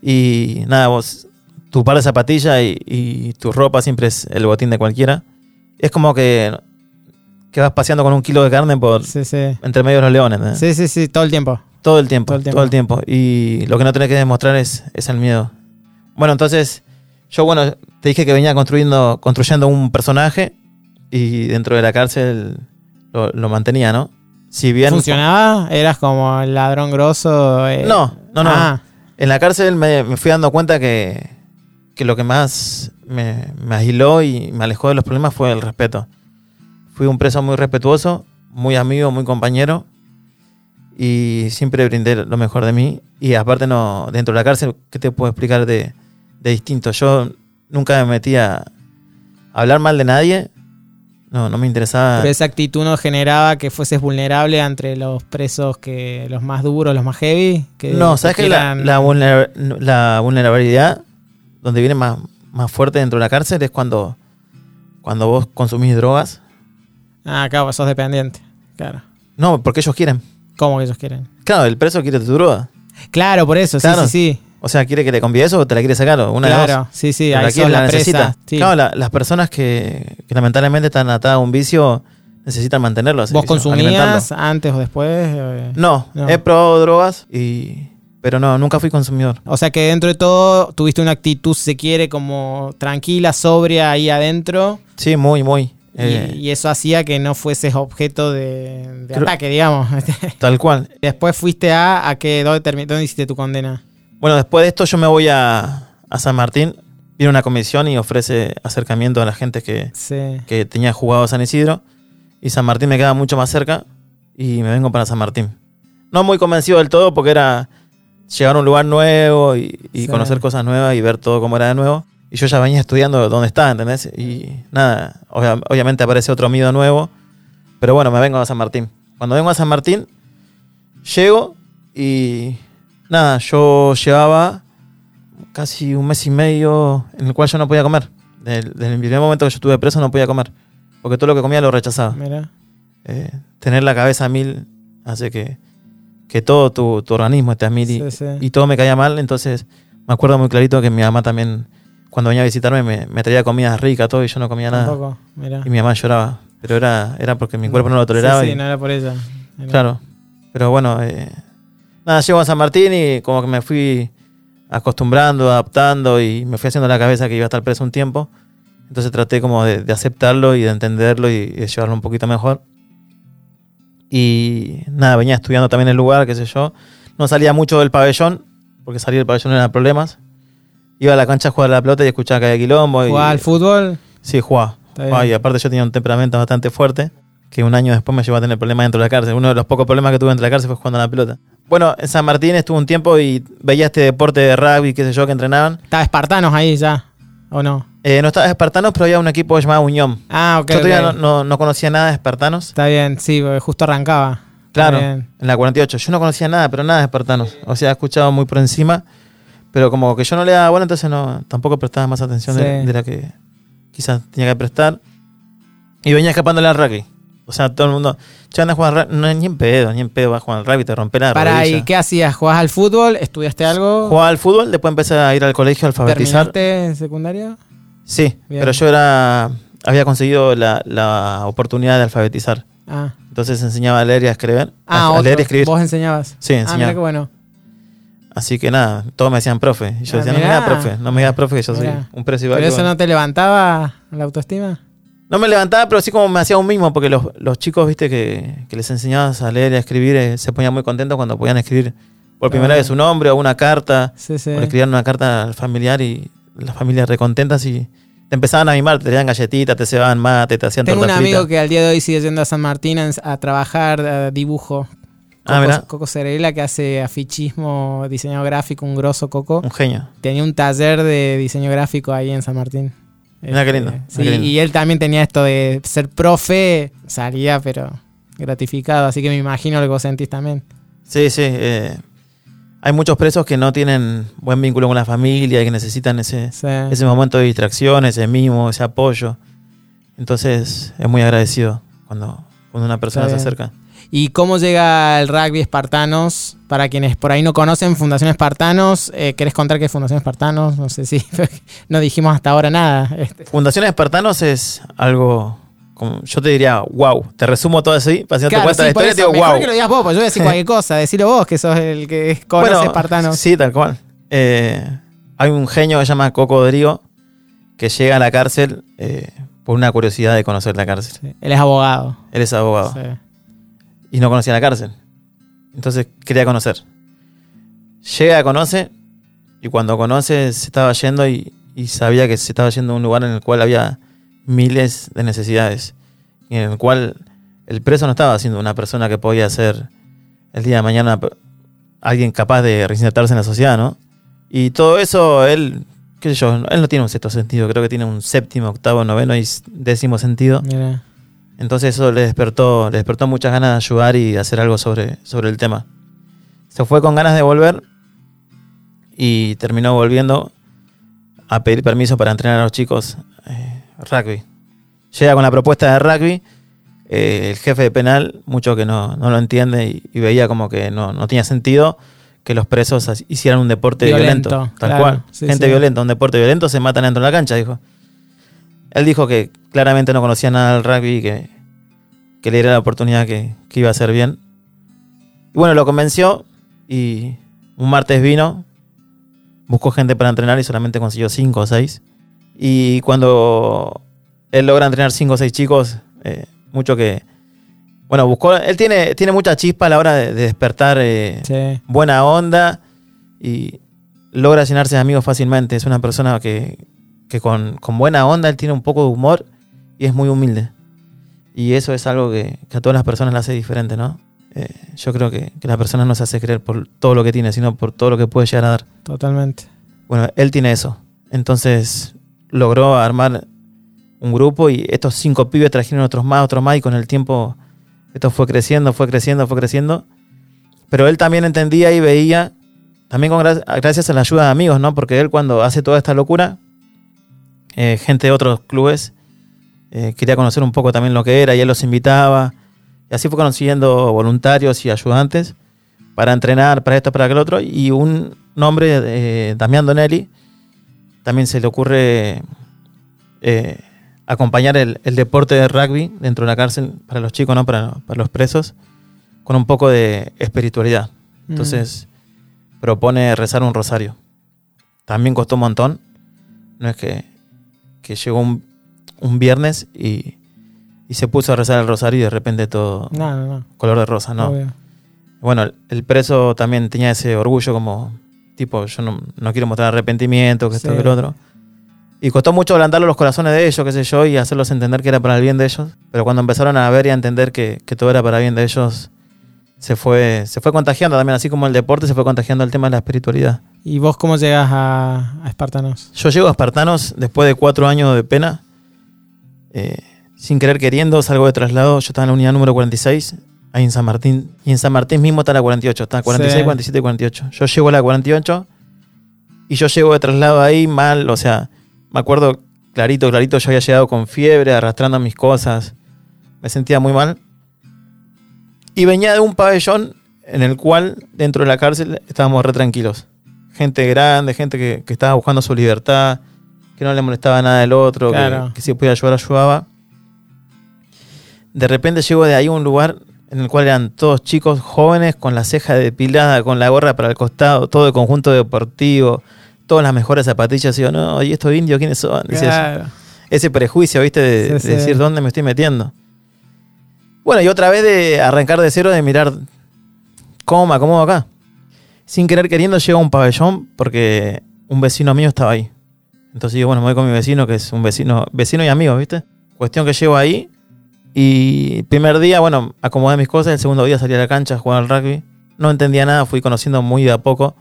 Y nada, vos, tu par de zapatillas y, y tu ropa siempre es el botín de cualquiera. Es como que, que vas paseando con un kilo de carne por Sí, sí. entre medio de los leones. ¿eh? Sí, sí, sí, todo el tiempo. Todo el tiempo, Todo el todo el tiempo. tiempo. Y lo que no tenés que demostrar es, es el miedo. Bueno, entonces, yo bueno, te dije que venía construyendo, construyendo un personaje y dentro de la cárcel lo, lo mantenía, ¿no? Si bien ¿Funcionaba? ¿Eras como el ladrón grosso? eh? No, no, no. Ah, en la cárcel me, me fui dando cuenta que, que lo que más me, me agiló y me alejó de los problemas fue el respeto. Fui un preso muy respetuoso, muy amigo, muy compañero y siempre brindé lo mejor de mí. Y aparte, no dentro de la cárcel, ¿qué te puedo explicar de, de distinto? Yo nunca me metía a hablar mal de nadie. No, no me interesaba. pero esa actitud no generaba que fueses vulnerable entre los presos que los más duros, los más heavy. Que No, ¿sabes que la, quieran- la, vulner- la vulnerabilidad donde viene más, más fuerte dentro de la cárcel es cuando, cuando vos consumís drogas? Ah, claro, sos dependiente. Claro. No, porque ellos quieren. ¿Cómo que ellos quieren? Claro, el preso quiere tu droga. Claro, por eso, Claro. sí, sí, sí. O sea, quiere que le convides o te la quiere sacar. Una de Claro, dos. sí, sí, ahí la sos la, la presa. necesita. Sí. Claro, la- las personas que, que lamentablemente están atadas a un vicio necesitan mantenerlo. ¿Vos consumías antes o después? Eh, No, No. he probado drogas y... Pero no, nunca fui consumidor. O sea que dentro de todo tuviste una actitud, si se quiere, como tranquila, sobria ahí adentro. Sí, muy, muy. y- Eh, y, eso hacía que no fueses objeto de, de Creo- ataque, digamos. Tal cual. Después fuiste a, a qué, ¿dónde, dónde hiciste tu condena? Bueno, después de esto yo me voy a, a San Martín. Viene una comisión y ofrece acercamiento a la gente que, Sí. que tenía jugado a San Isidro. Y San Martín me queda mucho más cerca y me vengo para San Martín. No muy convencido del todo porque era llegar a un lugar nuevo y, y Sí. conocer cosas nuevas y ver todo como era de nuevo. Y yo ya venía estudiando dónde está, ¿entendés? Y nada, obvia- obviamente aparece otro miedo nuevo. Pero bueno, me vengo a San Martín. Cuando vengo a San Martín, llego y nada, yo llevaba casi un mes y medio en el cual yo no podía comer. Desde el primer momento que yo estuve preso no podía comer. Porque todo lo que comía lo rechazaba. Mira. Eh, tener la cabeza a mil hace que, que todo tu, tu organismo esté a mil y, Sí, sí. y todo me caía mal. Entonces me acuerdo muy clarito que mi mamá también, cuando venía a visitarme, me, me traía comida rica, todo, y yo no comía nada. Mira. Y mi mamá lloraba. Pero era, era porque mi cuerpo no lo toleraba. Sí, sí, y- no era por ella. Claro. Pero bueno, eh, nada, llego a San Martín y como que me fui acostumbrando, adaptando y me fui haciendo la cabeza que iba a estar preso un tiempo. Entonces traté como de, de aceptarlo y de entenderlo y, de llevarlo un poquito mejor. Y nada, venía estudiando también el lugar, qué sé yo. no salía mucho del pabellón, porque salir del pabellón era problemas. Iba a la cancha a jugar a la pelota y escuchaba que había quilombo. ¿Jugaba al fútbol? Sí, jugaba. Jugaba. Y aparte yo tenía un temperamento bastante fuerte, que un año después me llevó a tener problemas dentro de la cárcel. Uno de los pocos problemas que tuve dentro de la cárcel fue jugando a la pelota. Bueno, en San Martín estuve un tiempo y veía este deporte de rugby, qué sé yo, que entrenaban. ¿Estaba espartanos ahí ya? ¿O no? Eh, no estaba espartanos, pero había un equipo llamado Unión. Ah, ok. yo todavía no, no- no conocía nada de espartanos. Está bien, sí, justo arrancaba. Claro, en la 48. Yo no conocía nada, pero nada de espartanos. O sea, he escuchado muy por encima, pero como que yo no le daba bola, entonces no, tampoco prestaba más atención de, de la que quizás tenía que prestar. Y venía escapándole al rugby. O sea, todo el mundo, che, anda a jugar. No, ni en pedo, ni en pedo vas a jugar al rugby, te rompe la Para, rodilla. ¿y qué hacías? ¿Jugabas al fútbol? ¿Estudiaste algo? Jugaba al fútbol, después empecé a ir al colegio a alfabetizar. ¿Terminaste en secundaria? Sí, Bien. pero yo era había conseguido la, la oportunidad de alfabetizar. Ah, Entonces enseñaba a leer y a escribir. ah a, a leer y escribir. ¿Vos enseñabas? Sí, Ah, enseñaba. mira qué bueno. Así que nada, todos me decían profe. Y yo Ah, decía, no me digas profe, no me digas profe, que yo soy un precio ¿Pero eso vos". no te levantaba la autoestima? No me levantaba, pero sí como me hacía un mismo, porque los, los chicos, viste, que, que les enseñabas a leer y a escribir, eh, se ponían muy contentos cuando podían escribir por primera Ah. vez su nombre o una carta, Sí, sí. o le escribían una carta al familiar y las familias recontentas y te empezaban a mimar, te daban galletitas, te cebaban mate, te hacían Tengo un torta amigo frita. que al día de hoy sigue yendo a San Martín a, trabajar a dibujo. Ah, Coco, mirá. Coco Cerela, que hace afichismo, diseño gráfico, un grosso Coco. Un genio. Tenía un taller de diseño gráfico ahí en San Martín. Mirá qué lindo, Este, mirá sí, qué lindo. y él también tenía esto de ser profe, salía, pero gratificado. Así que me imagino lo que vos sentís también. Sí, sí. eh, hay muchos presos que no tienen buen vínculo con la familia y que necesitan ese, Sí. ese momento de distracción, ese mimo, ese apoyo. Entonces es muy agradecido cuando, cuando una persona se acerca. ¿Y cómo llega el rugby Espartanos? Para quienes por ahí no conocen Fundación Espartanos, eh, ¿querés contar qué es Fundación Espartanos? No sé si no dijimos hasta ahora nada. Este, Fundación Espartanos es algo, yo te diría, wow. Te resumo todo así, para si no te Claro, cuenta sí, la historia, te eso, digo, mejor wow. que lo digas vos, pues yo voy a decir cualquier cosa. Decilo vos, que sos el que conoce Espartanos. Sí, tal cual. Eh, hay un genio que se llama Coco Rodrigo que llega a la cárcel eh, por una curiosidad de conocer la cárcel. Sí, Él es abogado. Él es abogado Sí. Y no conocía la cárcel. Entonces quería conocer. Llega, conoce y cuando conoce se estaba yendo y, y sabía que se estaba yendo a un lugar en el cual había miles de necesidades y en el cual el preso no estaba siendo una persona que podía ser el día de mañana alguien capaz de reinsertarse en la sociedad, ¿no? Y todo eso, él, qué sé yo, él no tiene un sexto sentido, creo que tiene un séptimo, octavo, noveno y décimo sentido. Mira. Entonces eso le despertó, le despertó muchas ganas de ayudar y de hacer algo sobre, sobre el tema. Se fue con ganas de volver y terminó volviendo a pedir permiso para entrenar a los chicos eh, rugby. Llega con la propuesta de rugby, eh, el jefe de penal, mucho que no, no lo entiende y, y veía como que no, no tenía sentido que los presos hicieran un deporte Violento, violento. Tal claro, cual. sí, Gente sí. violenta, un deporte violento, se matan dentro de la cancha, dijo. Él dijo que claramente no conocía nada del rugby y que, que le diera la oportunidad que, que iba a hacer bien. Y bueno, lo convenció y un martes vino, buscó gente para entrenar y solamente consiguió cinco o seis. Y cuando él logra entrenar cinco o seis chicos, eh, mucho que... Bueno, buscó... Él tiene, tiene mucha chispa a la hora de, de despertar eh, Sí. buena onda y logra llenarse de amigos fácilmente. Es una persona que, que con, con buena onda, él tiene un poco de humor y es muy humilde. Y eso es algo que, que a todas las personas le hace diferente, ¿no? Eh, yo creo que, que la persona no se hace creer por todo lo que tiene, sino por todo lo que puede llegar a dar. Totalmente. Bueno, él tiene eso. Entonces logró armar un grupo y estos cinco pibes trajeron otros más, otros más y con el tiempo esto fue creciendo, fue creciendo, fue creciendo. Pero él también entendía y veía, también con gra- gracias a la ayuda de amigos, ¿no? Porque él cuando hace toda esta locura, eh, gente de otros clubes eh, quería conocer un poco también lo que era y él los invitaba. Y así fue consiguiendo voluntarios y ayudantes para entrenar, para esto, para aquel otro. Y un nombre, eh, Damián Donelli, también se le ocurre eh, acompañar el, el deporte de rugby dentro de la cárcel para los chicos, ¿no? para, para los presos, con un poco de espiritualidad. Mm. Entonces propone rezar un rosario. También costó un montón. No es que, que llegó un, un viernes y, y se puso a rezar el rosario y de repente todo No, no, no. color de rosa, ¿no? Obvio. Bueno, el- preso también tenía ese orgullo como, tipo, yo no, no quiero mostrar arrepentimiento, que esto, que lo otro. Y costó mucho ablandarlo los corazones de ellos, qué sé yo, y hacerlos entender que era para el bien de ellos. Pero cuando empezaron a ver y a entender que, que todo era para el bien de ellos, se fue, se fue contagiando también, así como el deporte se fue contagiando el tema de la espiritualidad. ¿Y vos cómo llegas a, a Espartanos? Yo llego a Espartanos después de cuatro años de pena, eh, sin querer queriendo, salgo de traslado, yo estaba en la unidad número 46, ahí en San Martín, y en San Martín mismo está la 48, está 46, Sí. 47 y 48. Yo llego a la 48 y yo llego de traslado ahí mal, o sea, me acuerdo clarito, clarito, yo había llegado con fiebre, arrastrando mis cosas, me sentía muy mal. Y venía de un pabellón en el cual dentro de la cárcel estábamos re tranquilos. Gente grande, gente que, que estaba buscando su libertad, que no le molestaba nada del otro, que- Claro. que, si podía ayudar, ayudaba. De repente llego de ahí a un lugar en el cual eran todos chicos jóvenes con la ceja depilada, con la gorra para el costado, todo de conjunto deportivo, todas las mejores zapatillas. Y yo, no, ¿y estos indios quiénes son? Claro. ese prejuicio, ¿viste? De, Sí, de decir dónde me estoy metiendo. Bueno, y otra vez de arrancar de cero, de mirar cómo me acomodo acá. Sin querer queriendo llego a un pabellón porque un vecino mío estaba ahí. Entonces yo, bueno, me voy con mi vecino, que es un vecino, vecino y amigo, ¿viste? Cuestión que llego ahí y primer día, bueno, acomodé mis cosas, el segundo día salí a la cancha a jugar al rugby. No entendía nada, fui conociendo muy de a poco.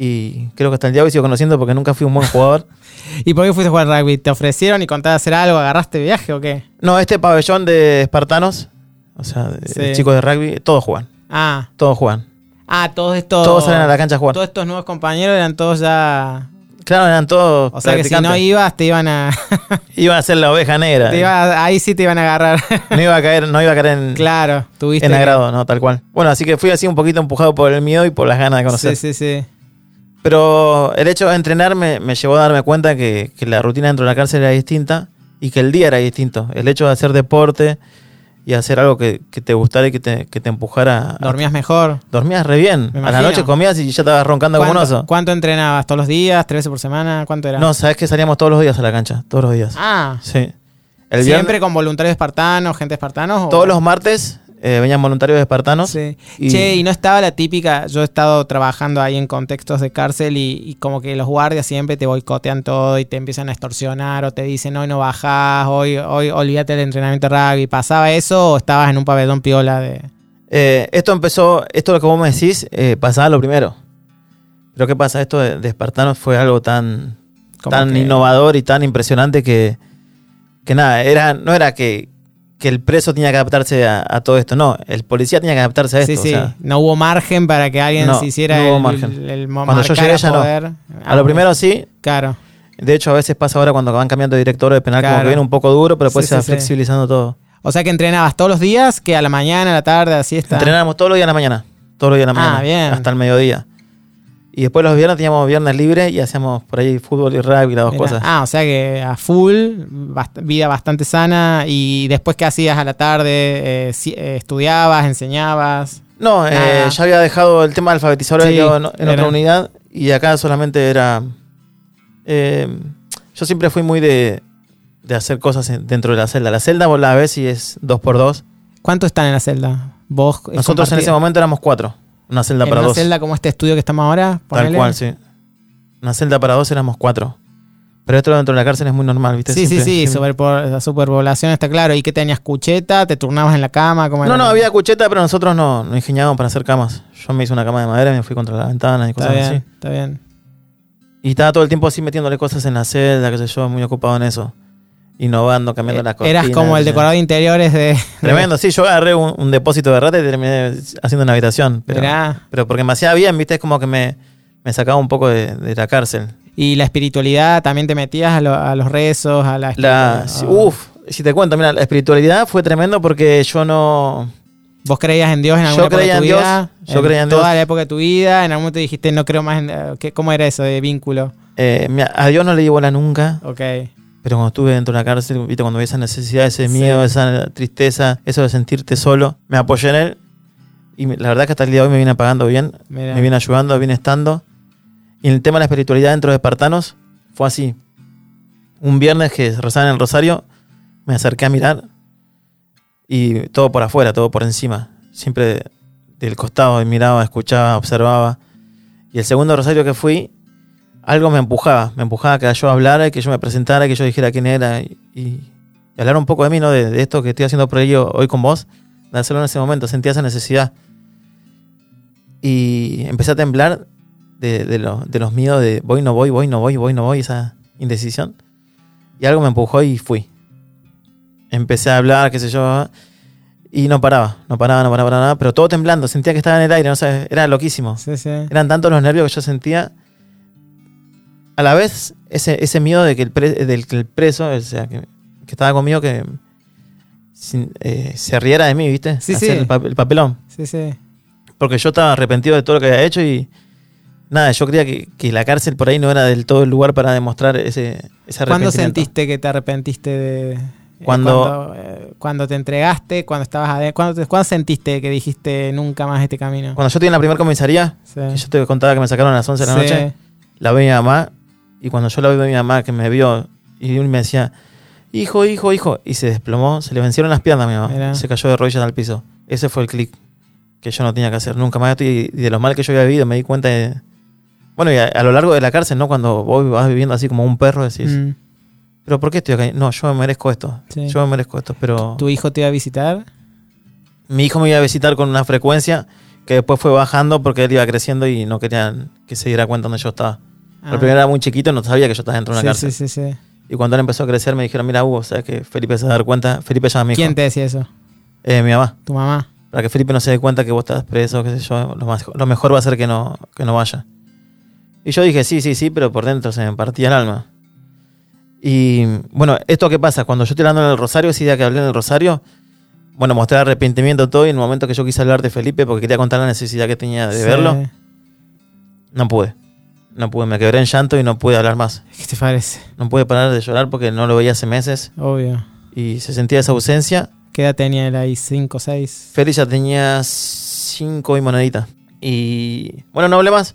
Y creo que hasta el día de hoy sigo conociendo porque nunca fui un buen jugador. ¿Y por qué fuiste a jugar rugby? ¿Te ofrecieron y contaste hacer algo? ¿Agarraste viaje o qué? No, este pabellón de espartanos, o sea, de, Sí. chicos de rugby, todos juegan. Ah, Todos juegan. ah, todos estos. Todos salen a la cancha a jugar. Todos estos nuevos compañeros eran todos ya. Claro, eran todos. O sea que si no ibas, te iban a. Iban a ser la oveja negra. te iba- ahí sí te iban a agarrar. No iba a caer, no iba a caer en, claro, tuviste. en agrado, no, tal cual. Bueno, así que fui así un poquito empujado por el miedo y por las ganas de conocer. Sí, sí, sí. Pero el hecho de entrenar me, me llevó a darme cuenta que, que la rutina dentro de la cárcel era distinta y que el día era distinto. El hecho de hacer deporte y hacer algo que, que te gustara y que te, que te empujara. a- ¿Dormías mejor? Dormías re bien. A la noche comías y ya estabas roncando como un ¿Cuánto, oso. cuánto entrenabas? ¿Todos los días? ¿Tres veces por semana? ¿Cuánto era? No, sabes que salíamos todos los días a la cancha, todos los días. Ah, Sí. El ¿siempre viernes- con voluntarios espartanos, gente espartanos? o- todos los martes eh, venían voluntarios espartanos. Sí. Y- Che, y no estaba la típica, yo he estado trabajando ahí en contextos de cárcel y, y como que los guardias siempre te boicotean todo y te empiezan a extorsionar o te dicen hoy no bajás, hoy, hoy olvídate del entrenamiento rugby. ¿Pasaba eso o estabas en un pabellón piola de... Eh, esto empezó, esto lo que vos me decís, eh, pasaba lo primero. Pero ¿qué pasa? Esto de, de espartanos fue algo tan, tan que- innovador y tan impresionante que, que nada, era, no era que, que el preso tenía que adaptarse a, a todo esto, no, el policía tenía que adaptarse a esto. Sí, o sí, sea, no hubo margen para que alguien No, se hiciera no hubo el, margen. el, el Cuando yo llegué a ya no. poder. a lo primero sí, Claro, de hecho a veces pasa ahora cuando van cambiando de director de penal como que viene un poco duro, pero después Sí, se va sí, sí. flexibilizando todo. o sea que entrenabas todos los días, que a la mañana, a la tarde, a la siesta. Entrenábamos todos los días en la mañana, todos los días en la Ah, mañana, bien. hasta el mediodía. Y después los viernes teníamos viernes libre y hacíamos por ahí fútbol y rugby, las dos Mirá. cosas. Ah, o sea que a full, bast- vida bastante sana. Y después, ¿qué hacías a la tarde? Eh, si- eh, ¿Estudiabas? ¿Enseñabas? No, eh, ya había dejado el tema de alfabetizador Sí, en, otra unidad y acá solamente era... eh, yo siempre fui muy de, de hacer cosas en- dentro de la celda. La celda vos la ves y es dos por dos. ¿Cuántos están en la celda? ¿Vos? Nosotros en ese momento éramos cuatro. Una celda en para una dos. celda como este estudio que estamos ahora? Tal cual, sí. Una celda para dos éramos cuatro. Pero esto dentro de la cárcel es muy normal, ¿viste? Sí, sí, Siempre- sí, siempre- superpo- la superpoblación está claro. ¿Y qué tenías? ¿Cucheta? ¿Te turnabas en la cama? ¿Cómo No, no, había cucheta, pero nosotros no, no ingeniábamos para hacer camas. Yo me hice una cama de madera y me fui contra la ventana y Está cosas bien, así. está bien. Y estaba todo el tiempo así metiéndole cosas en la celda, qué sé yo, muy ocupado en eso. Innovando, cambiando las cosas. Eh, Eras como el decorador de interiores de... Tremendo, sí, yo agarré un, un depósito de rata y terminé haciendo una habitación. Pero, Mirá. pero porque me hacía bien, viste, es como que me, me sacaba un poco de, de la cárcel. Y la espiritualidad, también te metías a, lo- a los rezos, a la... La, uf, si te cuento, mira, la espiritualidad fue tremendo porque yo no... ¿Vos creías en Dios en Yo alguna época creía de tu en Dios, vida? yo creía en toda Dios. la época de tu vida, en algún momento dijiste no creo más en... eh, ¿qué- ¿Cómo era eso de vínculo? eh, mira, a Dios no le di bola nunca, Ok. Pero cuando estuve dentro de la cárcel, viste, cuando vi esa necesidad, ese Sí. miedo, esa tristeza, eso de sentirte solo, me apoyé en él y la verdad que hasta el día de hoy me viene pagando bien, me viene ayudando, viene estando. Y en el tema de la espiritualidad dentro de Espartanos fue así. Un viernes que rezaban el rosario, me acerqué a mirar y todo por afuera, todo por encima. Siempre del costado miraba, escuchaba, observaba. Y el segundo rosario que fui, algo me empujaba, me empujaba que yo hablara, que yo me presentara, que yo dijera quién era y, y hablar un poco de mí, ¿no? De, de, esto que estoy haciendo por ello hoy con vos, de hacerlo en ese momento, sentía esa necesidad. Y empecé a temblar de, de, lo, de los miedos de voy, no voy, voy, no voy, voy, no voy, esa indecisión. Y algo me empujó y fui. Empecé a hablar, qué sé yo, y no paraba, no paraba, no paraba, nada, pero todo temblando, sentía que estaba en el aire, no sé, era loquísimo. Sí, sí. Eran tantos los nervios que yo sentía. A la vez, ese, ese miedo de que el, pre, del que el preso, o sea, que, que estaba conmigo, que sin, eh, se riera de mí, ¿viste? Sí, Hacer sí. El, pa- el papelón. Sí, sí. Porque yo estaba arrepentido de todo lo que había hecho y nada, yo creía que, que la cárcel por ahí no era del todo el lugar para demostrar ese, ese ¿Cuándo sentiste que te arrepentiste de. eh, Cuando- Cuando, eh, cuando te entregaste, cuando estabas adentro. ¿cuándo, te- cuándo sentiste que dijiste nunca más este camino? Cuando yo estuve en la primera comisaría, Sí. que yo te contaba que me sacaron a las 11 de la Sí. noche, la vi a mi mamá y cuando yo la vi a mi mamá que me vio y me decía, hijo, hijo, hijo, y se desplomó, se le vencieron las piernas a mi mamá, Mirá. se cayó de rodillas al piso. Ese fue el clic que yo no tenía que hacer nunca más y de lo mal que yo había vivido me di cuenta de... Bueno, y a, a lo largo de la cárcel, ¿no? Cuando vos vas viviendo así como un perro, decís, Mm. pero ¿por qué estoy acá? No, yo me merezco esto, Sí. yo me merezco esto, pero... ¿Tu hijo te iba a visitar? Mi hijo me iba a visitar con una frecuencia que después fue bajando porque él iba creciendo y no querían que se diera cuenta donde yo estaba. Ah. Al primero era muy chiquito, no sabía que yo estaba dentro de una sí, cárcel. sí, sí, sí. Y cuando él empezó a crecer me dijeron, mira Hugo, ¿sabes que Felipe se va a dar cuenta? Felipe llama a mi hijo. ¿Quién te decía eso? Eh, mi mamá. ¿Tu mamá? Para que Felipe no se dé cuenta que vos estás preso, qué sé yo, lo, más- lo mejor va a ser que no, que no vaya. Y yo dije, sí, sí, sí, pero por dentro se me partía el alma. Y bueno, ¿esto qué pasa? Cuando yo estoy hablando en el Rosario, ese día que hablé en el Rosario, bueno, mostré arrepentimiento todo y en el momento que yo quise hablar de Felipe porque quería contar la necesidad que tenía de Sí. verlo, no pude. No pude, me quebré en llanto y no pude hablar más. ¿Qué te parece? No pude parar de llorar porque no lo veía hace meses Obvio. y se sentía esa ausencia. ¿Qué edad tenía él ahí? ¿Cinco, seis? Félix ya tenía cinco y moneditas. Y bueno, no hablé más.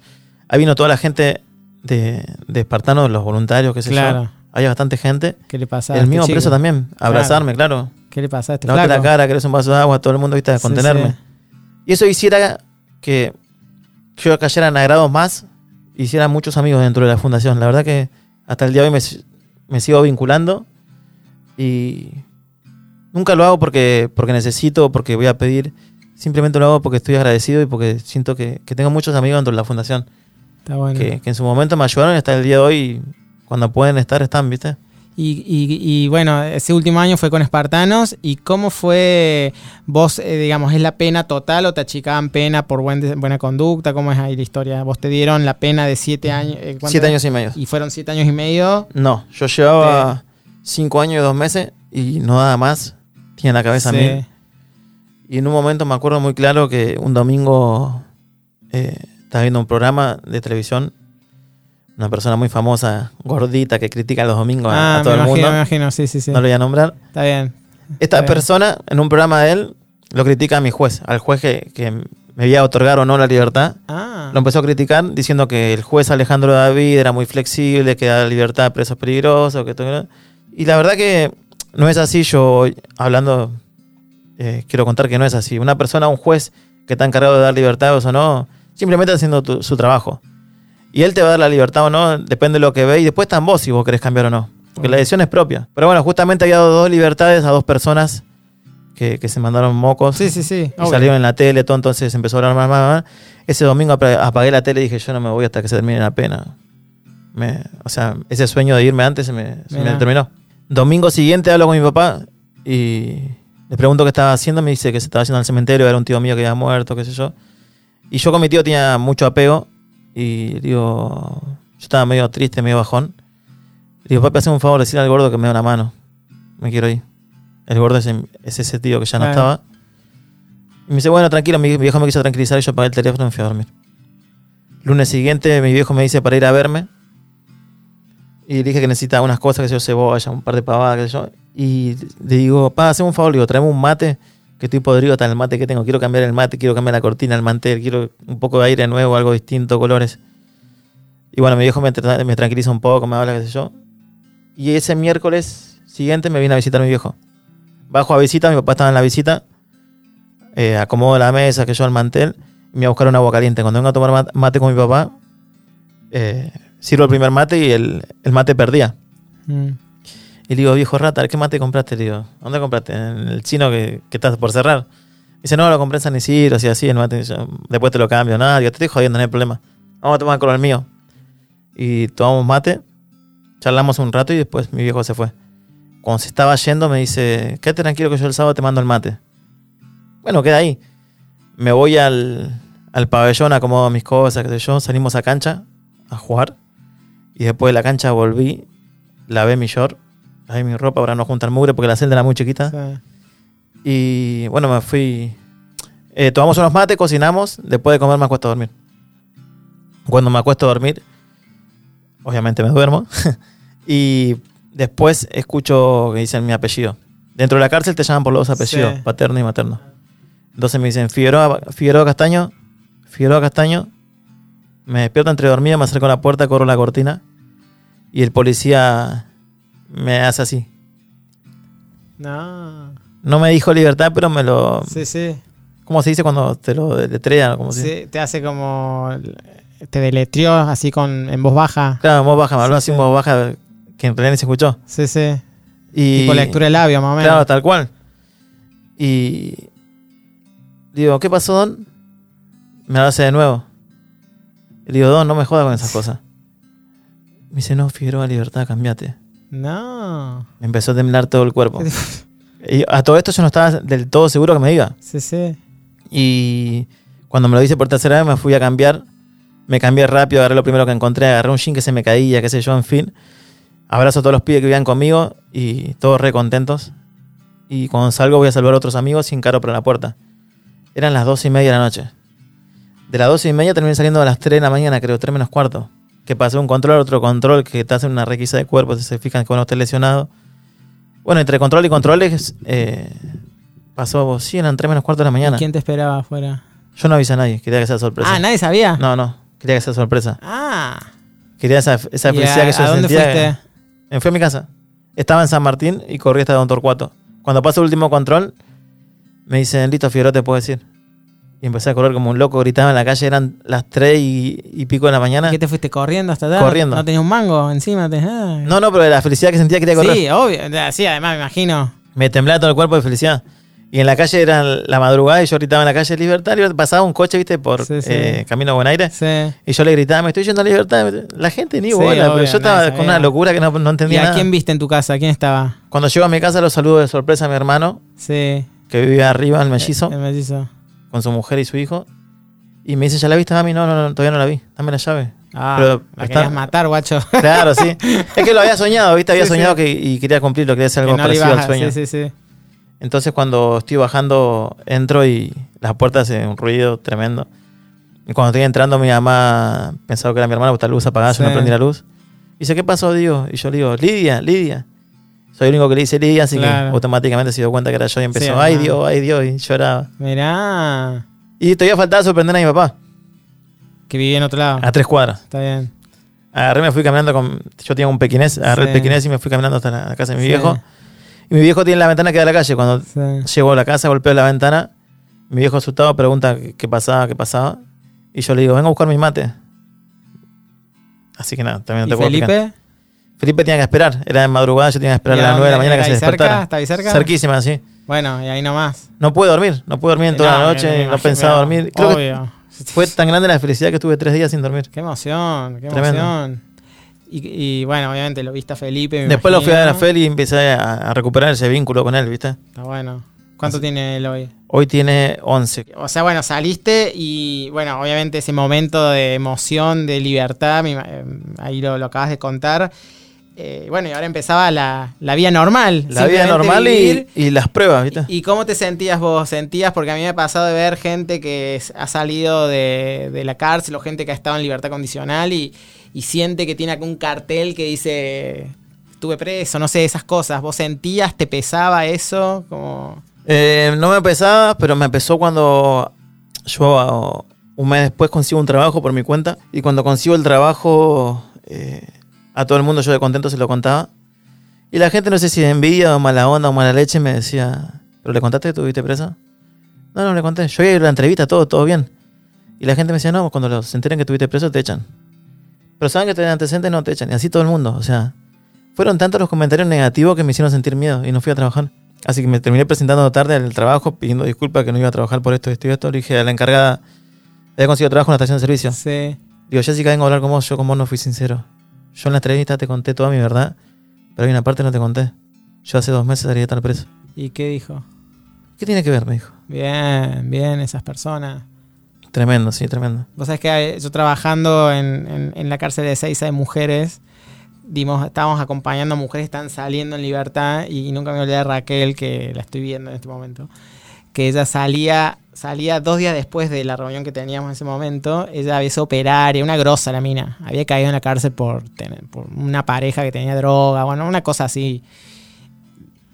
Ahí vino toda la gente de, de Espartano, los voluntarios, qué sé Claro. yo. Había bastante gente. ¿Qué le pasa el este mismo preso también. Abrazarme, claro. ¿Qué le pasa a este Levante flaco? la cara, querés un vaso de agua, todo el mundo, viste, a Sí, contenerme. sí. Y eso hiciera que yo cayera en agrados más, hiciera muchos amigos dentro de la fundación. La verdad que hasta el día de hoy me, me sigo vinculando y nunca lo hago porque, porque necesito, porque voy a pedir. Simplemente lo hago porque estoy agradecido y porque siento que, que tengo muchos amigos dentro de la fundación Está bueno. que, que en su momento me ayudaron y hasta el día de hoy, cuando pueden estar, están, ¿viste? Y, y- y, bueno, ese último año fue con Espartanos. ¿Y cómo fue vos, eh, digamos, es la pena total o te achicaban pena por buen- buena conducta? ¿Cómo es ahí la historia? ¿Vos te dieron la pena de siete años? eh, ¿cuánto Siete años y medio. Y fueron siete años y medio. No, yo llevaba cinco años y dos meses y no nada más. Tiene la cabeza a mí. Y en un momento me acuerdo muy claro que un domingo eh, estaba viendo un programa de televisión. Una persona muy famosa, gordita, que critica los domingos a- Ah, a todo me el imagino, mundo. me imagino, sí, sí, sí. No lo voy a nombrar. Está bien. Esta Está bien. persona, en un programa de él, lo critica a mi juez, al juez que, que me iba a otorgar o no la libertad. Ah, Lo empezó a criticar diciendo que el juez Alejandro David era muy flexible, que da libertad a presos peligrosos. Que todo- y la verdad que no es así. Yo, hablando, eh, quiero contar que no es así. Una persona, un juez que está encargado de dar libertad o no, simplemente haciendo tu- su trabajo. Y él te va a dar la libertad o no, depende de lo que ve. Y después está en vos si vos querés cambiar o no. Porque la decisión es propia. Pero bueno, justamente había dado dos libertades a dos personas que, que se mandaron mocos. sí, sí, sí. Y obvio. salieron en la tele, todo, entonces empezó a hablar más, más, más. Ese domingo apag- apagué la tele y dije, yo no me voy hasta que se termine la pena. Me- o sea, ese sueño de irme antes se me, se me Mirá. terminó. Domingo siguiente hablo con mi papá y le pregunto qué estaba haciendo. Me dice que se estaba haciendo al cementerio, era un tío mío que había muerto, qué sé yo. Y yo con mi tío tenía mucho apego y digo, yo estaba medio triste, medio bajón. Le digo, papi, hazme un favor, decirle al gordo que me dé una mano. Me quiero ir. El gordo es, es ese tío que ya no Claro. estaba. Y me dice, bueno, tranquilo, mi viejo me quiso tranquilizar y yo apagué el teléfono y me fui a dormir. Lunes siguiente mi viejo me dice para ir a verme. Y le dije que necesitaba unas cosas, que sé yo, cebolla, un par de pavadas, sé yo. Y le digo, pa, hazme un favor, le digo, traeme un mate, que estoy podrido hasta el mate que tengo. Quiero cambiar el mate, quiero cambiar la cortina, el mantel, quiero un poco de aire nuevo, algo distinto, colores. Y bueno, mi viejo me, tra- me tranquiliza un poco, me habla, qué sé yo. Y ese miércoles siguiente me viene a visitar mi viejo. Bajo a visita, mi papá estaba en la visita. eh, acomodo la mesa, que yo al mantel, y me voy a buscar un agua caliente. Cuando vengo a tomar ma- mate con mi papá, eh, sirvo el primer mate y el, el mate perdía. Mm. Y le digo, viejo rata, ¿qué mate compraste? Le digo, ¿dónde compraste? En el chino que, que estás por cerrar. Dice, no, lo compré en San Isidro, así, así, yo, después te lo cambio. Nada, digo, te estoy jodiendo, no hay problema. Vamos a tomar con el mío. Y tomamos mate, charlamos un rato y después mi viejo se fue. Cuando se estaba yendo me dice, quédate tranquilo que yo el sábado te mando el mate. Bueno, queda ahí. Me voy al, al pabellón, acomodo mis cosas, qué sé yo. Salimos a cancha a jugar. Y después de la cancha volví, lavé mi short, lavé mi ropa para no juntar mugre porque la celda era muy chiquita. Sí. Y bueno, me fui. eh, tomamos unos mates, cocinamos. Después de comer me acuesto a dormir. Cuando me acuesto a dormir, obviamente me duermo. y después escucho que dicen mi apellido. Dentro de la cárcel te llaman por los dos apellidos, Sí. paterno y materno. Entonces me dicen Figueroa, Figueroa Castaño, Figueroa Castaño. Me despierto entre dormido, me acerco a la puerta, corro la cortina. Y el policía me hace así. No. No me dijo libertad, pero me lo. Sí, sí. ¿Cómo se dice cuando te lo deletrean? ¿Cómo se Sí, te hace como. Te deletrió así con en voz baja. Claro, en voz baja, me habló Sí, así en voz baja, que en realidad ni se escuchó. Sí, sí. Y, Tipo lectura de labio, más o menos. Claro, tal cual. Y digo, ¿qué pasó, Don? Me lo hace de nuevo. Y digo, Don, no me jodas con esas cosas. Me dice, no, Figueroa, libertad, cambiate. No. Me empezó a temblar todo el cuerpo. Y a todo esto yo no estaba del todo seguro que me diga. Sí, sí. Y cuando me lo dice por tercera vez me fui a cambiar. Me cambié rápido, agarré lo primero que encontré, agarré un jean que se me caía, qué sé yo, en fin. Abrazo a todos los pibes que vivían conmigo y todos re contentos. Y cuando salgo voy a salvar a otros amigos y encaro por la puerta. Eran las dos y media de la noche. De las dos y media terminé saliendo a las 3 de la mañana, creo, 3 menos cuarto. Que pasé un control, otro control, que te hacen una requisa de cuerpo, se fijan que uno esté lesionado. Bueno, entre control y controles, eh, pasó, sí, eran 3 menos cuarto de la mañana. ¿Quién te esperaba afuera? Yo no avisé a nadie, quería que sea sorpresa. Ah, nadie sabía. No, no, quería que sea sorpresa. Ah. Quería esa, esa ¿Y felicidad a, que yo a dónde sentía. fuiste? Me fui a mi casa. Estaba en San Martín y corrí hasta Don Torcuato. Cuando pasó el último control, me dicen, listo, Figueroa, te puedo decir. Y empecé a correr como un loco, gritaba en la calle, eran las 3 y, y pico de la mañana. ¿Qué te fuiste corriendo hasta allá? Corriendo. ¿No tenías un mango encima? Te- ah. No, no, pero la felicidad que sentía quería correr. Sí, obvio. Sí, además me imagino. Me temblaba todo el cuerpo de felicidad. Y en la calle era la madrugada y yo gritaba en la calle Libertad, Libertad. Pasaba un coche, viste, por Sí, sí. eh, Camino a Buen Aire. Sí. Y yo le gritaba, me estoy yendo a Libertad. La gente ni bola, pero obvio, yo estaba con una locura que no, no ¿Y entendía a nada. quién viste en tu casa? ¿Quién estaba? Cuando llego a mi casa lo saludo de sorpresa a mi hermano, Sí. que vivía arriba, el mellizo, El mellizo. Con su mujer y su hijo. Y me dice, ¿ya la viste, mami? No, no, no, todavía no la vi. Dame la llave. Ah, Pero la está- querías matar, guacho. Claro, sí. Es que lo había soñado, ¿viste? Había Sí, sí. soñado que, y quería cumplirlo, quería hacer Que algo no le parecido ibas al sueño. Sí, sí, sí. Entonces cuando estoy bajando, entro y las puertas hacen un ruido tremendo. Y cuando estoy entrando, mi mamá pensaba que era mi hermana, porque la luz apagada, yo no Sí. prendí la luz. Y dice, ¿qué pasó, digo? Y yo le digo, Lidia, Lidia. Soy el único que le dice Lidia, así Claro. que automáticamente se dio cuenta que era yo y empezó, Sí, ay. Dios, ay Dios, y lloraba. Mirá. Y todavía faltaba sorprender a mi papá, Que vivía en otro lado. a tres cuadras. Está bien. Agarré, me fui caminando con. Yo tenía un pequinés, agarré Sí. el pequinés y me fui caminando hasta la casa de mi Sí. viejo. Y mi viejo tiene la ventana que da a la calle. Cuando Sí. llego a la casa, golpeo la ventana. Mi viejo asustado pregunta qué pasaba, qué pasaba. Y yo le digo, vengo a buscar mi mate. Así que nada, también no ¿Y te puedo explicar. Felipe? Tenía que esperar. Era de madrugada, yo tenía que esperar ¿Y a las 9 de la mañana que ¿Era se despertara. ¿Está ahí cerca? Cerquísima, sí. Bueno, y ahí nomás. No pude dormir, no pude dormir toda No, la me- noche, me no imagino, pensaba dormir. Creo que Obvio. fue tan grande la felicidad que estuve tres días sin dormir. Qué emoción, qué Tremendo. emoción. Y, y bueno, obviamente lo viste a Felipe. me Después lo fui a ver a. Feli y empecé a, a recuperar ese vínculo con él, ¿viste? Está bueno. ¿Cuánto tiene él hoy? Hoy tiene 11. O sea, bueno, saliste y, bueno, obviamente ese momento de emoción, de libertad, me eh, ahí lo, lo acabas de contar. Eh, bueno, y ahora empezaba la, la vida normal. La vida normal y, y las pruebas, ¿viste? ¿Y cómo te sentías vos? ¿Sentías? Porque a mí me ha pasado de ver gente que ha salido de, de la cárcel o gente que ha estado en libertad condicional y, y siente que tiene algún cartel que dice estuve preso, no sé, esas cosas. ¿Vos sentías, te pesaba eso? Como... Eh, no me pesaba, pero me pesó cuando yo ah, un mes después consigo un trabajo por mi cuenta. Y cuando consigo el trabajo, eh, a todo el mundo yo de contento se lo contaba. Y la gente, no sé si de envidia o mala onda o mala leche, me decía, ¿pero le contaste que estuviste presa? No, no le conté. Yo iba a ir a la entrevista, todo, todo bien. Y la gente me decía, no, cuando se enteren que estuviste preso te echan. Pero saben que tenés antecedentes, no te echan. Y así todo el mundo. O sea, fueron tantos los comentarios negativos que me hicieron sentir miedo y no fui a trabajar. Así que me terminé presentando tarde al trabajo pidiendo disculpas que no iba a trabajar por esto, esto y esto. Le dije a la encargada, había conseguido trabajo en la estación de servicio. Sí. Digo, Jessica, vengo a hablar con vos, yo con vos no fui sincero. Yo en la entrevista te conté toda mi verdad, pero hay una parte que no te conté. Yo hace dos meses salí de estar preso. ¿Y qué dijo? ¿Qué tiene que ver? Me dijo. Bien, bien, esas personas. Tremendo, sí, tremendo. Vos sabés que yo trabajando en, en- en la cárcel de Seiza de mujeres, dimos, estábamos acompañando a mujeres que están saliendo en libertad y nunca me olvidé de Raquel, que la estoy viendo en este momento, que ella salía, salía dos días después de la reunión que teníamos en ese momento, ella había sido operaria, una grosa la mina, había caído en la cárcel por, tener, por una pareja que tenía droga, bueno, una cosa así.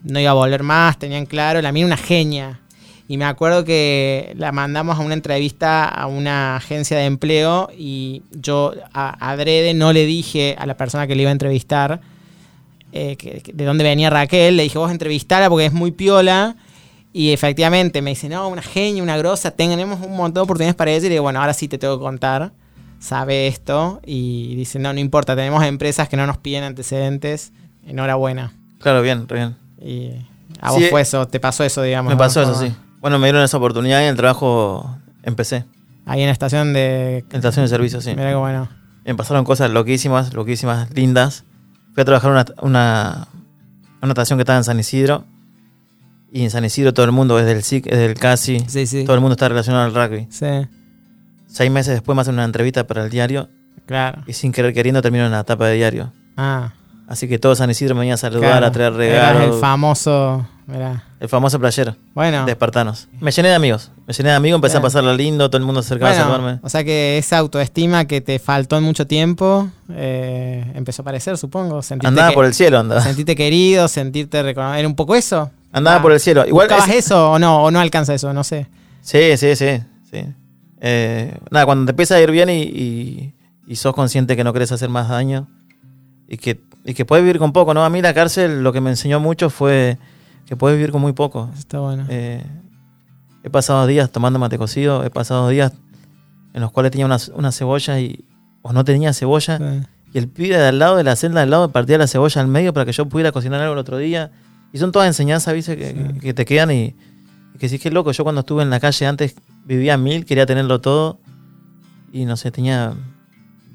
No iba a volver más, tenían claro, la mina una genia. Y me acuerdo que la mandamos a una entrevista a una agencia de empleo y yo a adrede no le dije a la persona que le iba a entrevistar eh, que- de dónde venía Raquel. Le dije, vos entrevistala porque es muy piola. Y efectivamente me dice, no, una genia, una grosa, tenemos un montón de oportunidades para ella. Y digo, bueno, ahora sí te tengo que contar. Sabe esto. Y dice, no, no importa, tenemos empresas que no nos piden antecedentes. Enhorabuena. Claro, bien, bien. Y a Sí, vos fue eso, te pasó eso, digamos. Me ¿no? pasó eso, sí. Bueno, me dieron esa oportunidad y en el trabajo empecé. Ahí en la estación de... En estación de servicio, sí. Mira qué bueno. Me pasaron cosas loquísimas, loquísimas, lindas. Fui a trabajar una, una, una estación que estaba en San Isidro. Y en San Isidro todo el mundo es del SIC, es del CASI. Sí, sí. Todo el mundo está relacionado al rugby. Sí, Seis meses después me hacen una entrevista para el diario. claro. Y sin querer queriendo termino en la tapa de diario. Ah, Así que todo San Isidro me venía a saludar, claro. a traer regalos. el famoso... Mirá. el famoso playero Bueno. de espartanos. Me llené de amigos. Me llené de amigos, empecé Bien. a pasarla lindo, todo el mundo se acercaba a Bueno, saludarme. o sea que esa autoestima que te faltó en mucho tiempo eh, empezó a aparecer, supongo. Sentiste Andaba que- por el cielo, andaba. Sentirte querido, sentirte reconocido. ¿Era un poco eso? Andaba Ah, por el cielo. Igual ¿Buscabas es- eso o no? ¿O no alcanza eso? No sé. Sí, sí, sí. sí. Eh, nada, cuando te empieza a ir bien y, y- y sos consciente que no querés hacer más daño y que, y que puedes vivir con poco, ¿no? A mí la cárcel lo que me enseñó mucho fue que puedes vivir con muy poco. Está bueno. Eh, he pasado días tomando mate cocido, he pasado días en los cuales tenía una, una cebolla y o no tenía cebolla Sí. y el pibe de al lado de la celda de al lado partía la cebolla al medio para que yo pudiera cocinar algo el otro día. Y son todas enseñanzas, ¿viste? Que, Sí. que te quedan y, y que sí, que loco. Yo cuando estuve en la calle antes vivía mil, quería tenerlo todo. Y no sé, tenía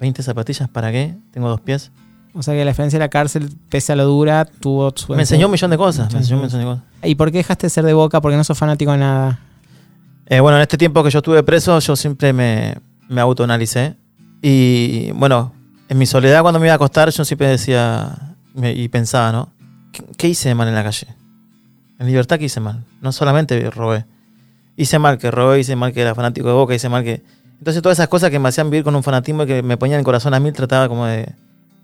20 zapatillas, ¿para qué? Tengo dos pies. O sea que la experiencia de la cárcel, pese a lo dura, tuvo su... Me enseñó un millón de cosas. Me enseñó un millón de cosas. ¿Y por qué dejaste de ser de boca? Porque no sos fanático de nada. Eh, bueno, en este tiempo que yo estuve preso, yo siempre me, me autoanalicé. Y bueno, en mi soledad cuando me iba a acostar, yo siempre decía me- y pensaba, ¿no? ¿Qué, qué hice de mal en la calle? En libertad, ¿qué hice mal? No solamente robé. Hice mal que robé, hice mal que era fanático de Boca, hice mal que... Entonces todas esas cosas que me hacían vivir con un fanatismo y que me ponían el corazón a mil, trataba como de,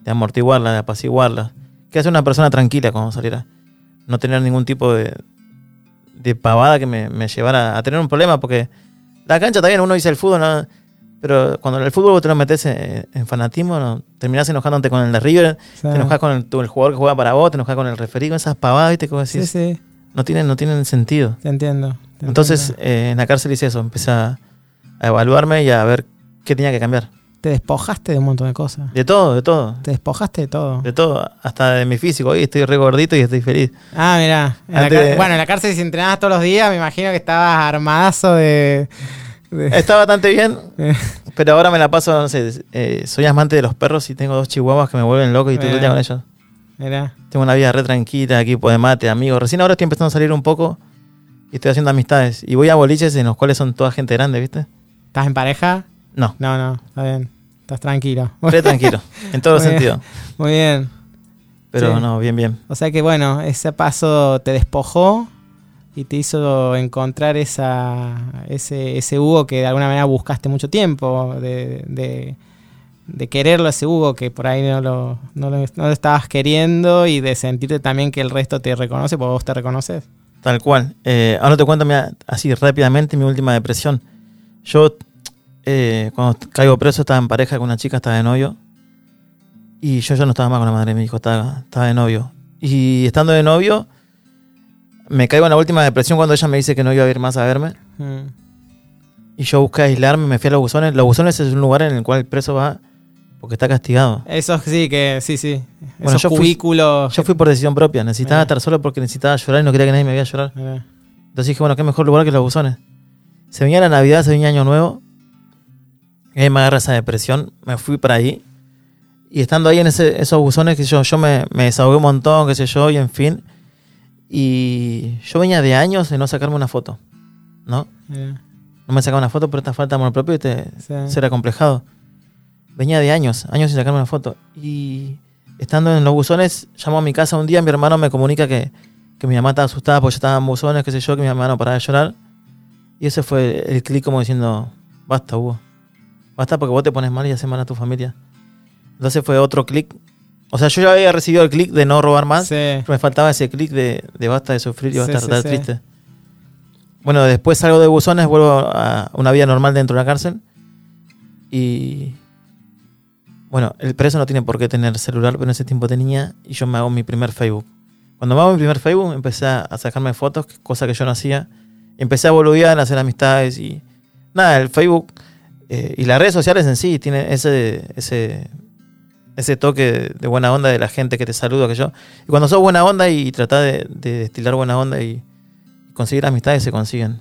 de amortiguarla, de apaciguarla. Que hace una persona tranquila cuando saliera. No tener ningún tipo de, de pavada que me, me llevara a tener un problema, porque la cancha también, uno dice el fútbol, ¿no? pero cuando en el fútbol vos te lo metes en, en fanatismo, ¿no? terminás enojándote con el de River, O te enojas con el, el jugador que juega para vos, te enojas con el referido, esas pavadas, ¿viste? Como Sí, decís, sí, No, tienen, no tienen sentido. te entiendo. te Entonces, entiendo. eh, en la cárcel hice eso, empecé a, a evaluarme y a ver qué tenía que cambiar. Te despojaste de un montón de cosas. De todo, de todo. Te despojaste de todo. De todo, hasta de mi físico. Hoy estoy re gordito y estoy feliz. Ah, de- Bueno, en la cárcel si entrenabas todos los días, me imagino que estabas armadazo de... de- Está bastante bien, Eh. pero ahora me la paso, no sé, eh, soy amante de los perros y tengo dos chihuahuas que me vuelven loco y estoy todo con ellos. Mira. Tengo una vida re tranquila, equipo de mate, amigos. Recién ahora estoy empezando a salir un poco y estoy haciendo amistades. Y voy a boliches en los cuales son toda gente grande, ¿viste? ¿Estás en pareja? No, No, no, está bien. Estás tranquilo. re tranquilo, en todos los Muy bien. sentidos. Muy bien. Pero Sí. no, bien, bien. O sea que bueno, ese paso te despojó y te hizo encontrar esa, ese, ese Hugo que de alguna manera buscaste mucho tiempo, de, de, de quererlo ese Hugo que por ahí no lo, no, lo, no lo estabas queriendo y de sentirte también que el resto te reconoce porque vos te reconoces. Tal cual. Eh, ahora te cuento mira, así rápidamente mi última depresión. Yo, eh, cuando caigo preso, estaba en pareja con una chica, estaba de novio. Y yo ya no estaba más con la madre de mi hijo, estaba, estaba de novio. Y estando de novio, me caigo en la última depresión cuando ella me dice que no iba a ir más a verme. Mm. Y yo busqué aislarme, me fui a los buzones. Los buzones es un lugar en el cual el preso va porque está castigado. Eso sí, que sí, sí. Bueno, Esos yo fui-. Yo fui por decisión propia, necesitaba estar solo porque necesitaba llorar y no quería que nadie me viera llorar. Eh, Entonces dije, bueno, qué mejor lugar que los buzones. Se venía la Navidad, se venía Año Nuevo. Y ahí me agarra esa depresión. Me fui para ahí. Y estando ahí en ese- esos buzones, que yo, yo me, me desahogué un montón, qué sé yo, y en fin. Y yo venía de años de no sacarme una foto. ¿No? eh, No me sacaba una foto por esta falta de amor propio y te, sí. ser acomplejado. Venía de años, años sin sacarme una foto. Y estando en los buzones, llamo a mi casa un día, mi hermano me comunica que, que mi mamá estaba asustada porque yo estaba en buzones, qué sé yo, que mi mamá no paraba de llorar. Y ese fue el clic como diciendo, basta, Hugo. Basta porque vos te pones mal y haces mal a tu familia. Entonces fue otro clic. O sea, yo ya había recibido el clic de no robar más. Sí. Pero me faltaba ese clic de, de basta de sufrir y basta de sí, estar sí. triste. Bueno, después salgo de buzones, vuelvo a una vida normal dentro de la cárcel. Y. Bueno, el preso no tiene por qué tener celular, pero en ese tiempo tenía. Y yo me hago mi primer Facebook. Cuando me hago mi primer Facebook, empecé a sacarme fotos, cosa que yo no hacía. Empecé a boludear, a hacer amistades y. Nada, el Facebook eh, y las redes sociales en sí tienen ese, ese, ese toque de buena onda de la gente que te saluda, que yo. Y cuando sos buena onda y tratás de, de destilar buena onda y conseguir amistades, se consiguen.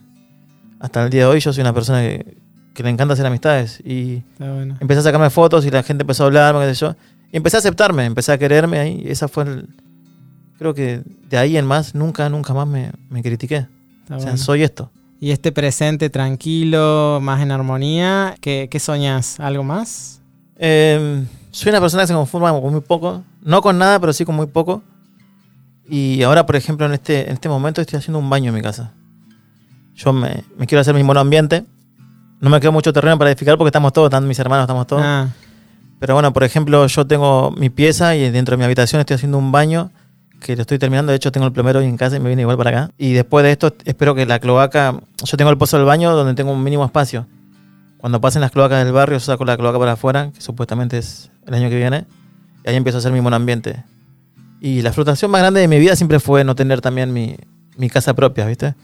Hasta el día de hoy yo soy una persona que, que le encanta hacer amistades. Y Está bueno. empecé a sacarme fotos y la gente empezó a hablarme, qué sé yo. Y empecé a aceptarme, empecé a quererme ahí. Y esa fue el... Creo que de ahí en más, nunca, nunca más me, me critiqué. está O sea, bueno. soy esto. Y este presente tranquilo, más en armonía, ¿qué, qué soñas? ¿Algo más? Eh, soy una persona que se conforma con muy poco. No con nada, pero sí con muy poco. Y ahora, por ejemplo, en este, en este momento estoy haciendo un baño en mi casa. Yo me, me quiero hacer mi monoambiente. No me queda mucho terreno para edificar porque estamos todos, están mis hermanos, estamos todos. Ah, Pero bueno, por ejemplo, yo tengo mi pieza y dentro de mi habitación estoy haciendo un baño que lo estoy terminando. De hecho, tengo el plomero hoy en casa y me viene igual para acá. Y después de esto, espero que la cloaca. Yo tengo el pozo del baño donde tengo un mínimo espacio. Cuando pasen las cloacas del barrio, saco la cloaca para afuera, que supuestamente es el año que viene. Y ahí empiezo a hacer mi monoambiente. Y la frustración más grande de mi vida siempre fue no tener también mi, mi casa propia, ¿viste?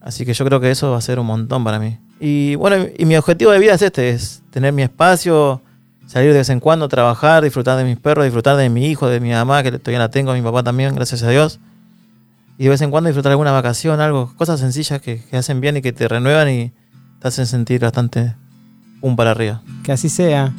Así que yo creo que eso va a ser un montón para mí. Y bueno, y mi objetivo de vida es este, es tener mi espacio, salir de vez en cuando, trabajar, disfrutar de mis perros, disfrutar de mi hijo, de mi mamá, que todavía la tengo, mi papá también, gracias a Dios. Y de vez en cuando disfrutar alguna vacación, algo, cosas sencillas que, que hacen bien y que te renuevan y te hacen sentir bastante un para arriba. que así sea.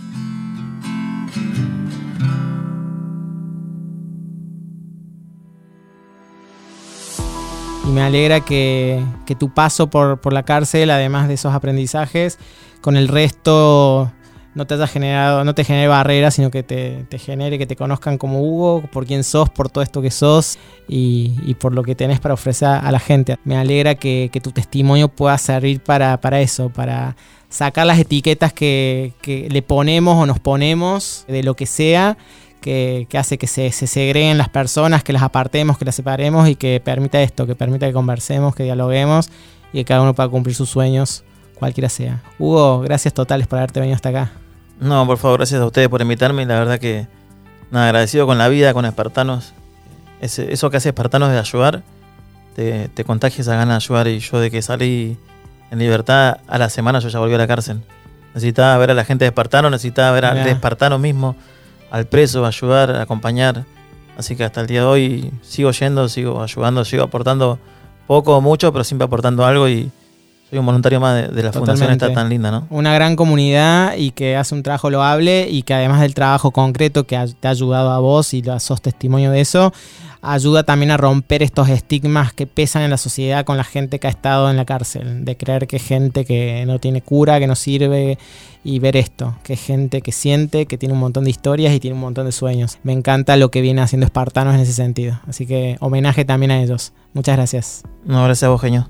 Y me alegra que, que tu paso por, por la cárcel, además de esos aprendizajes, con el resto no te haya generado, no te genere barreras, sino que te, genere, que te conozcan como Hugo, por quién sos, por todo esto que sos y, y por lo que tenés para ofrecer a la gente. Me alegra que, que tu testimonio pueda servir para, para eso, para sacar las etiquetas que, que le ponemos o nos ponemos de lo que sea, que, que hace que se, se segreguen las personas, que las apartemos, que las separemos y que permita esto, que permita que conversemos, que dialoguemos y que cada uno pueda cumplir sus sueños, cualquiera sea. Hugo, gracias totales por haberte venido hasta acá. No, por favor, gracias a ustedes por invitarme. La verdad que nada, agradecido con la vida, con Espartanos. Ese- eso que hace Espartanos de ayudar, te, te contagia esa gana de ayudar. Y yo de que salí en libertad a la semana, yo ya volví a la cárcel. Necesitaba ver a la gente de Espartano, necesitaba ver al Espartano mismo, al preso, ayudar, acompañar. Así que hasta el día de hoy sigo yendo, sigo ayudando, sigo aportando poco o mucho, pero siempre aportando algo. Y soy un voluntario más de, de la fundación esta Totalmente. tan linda, ¿no? Una gran comunidad y que hace un trabajo loable y que además del trabajo concreto que te ha ayudado a vos y sos testimonio de eso, ayuda también a romper estos estigmas que pesan en la sociedad con la gente que ha estado en la cárcel, de creer que es gente que no tiene cura, que no sirve y ver esto, que es gente que siente, que tiene un montón de historias y tiene un montón de sueños. Me encanta lo que viene haciendo Espartanos en ese sentido, así que homenaje también a ellos. Muchas gracias. No, gracias a vos, genio.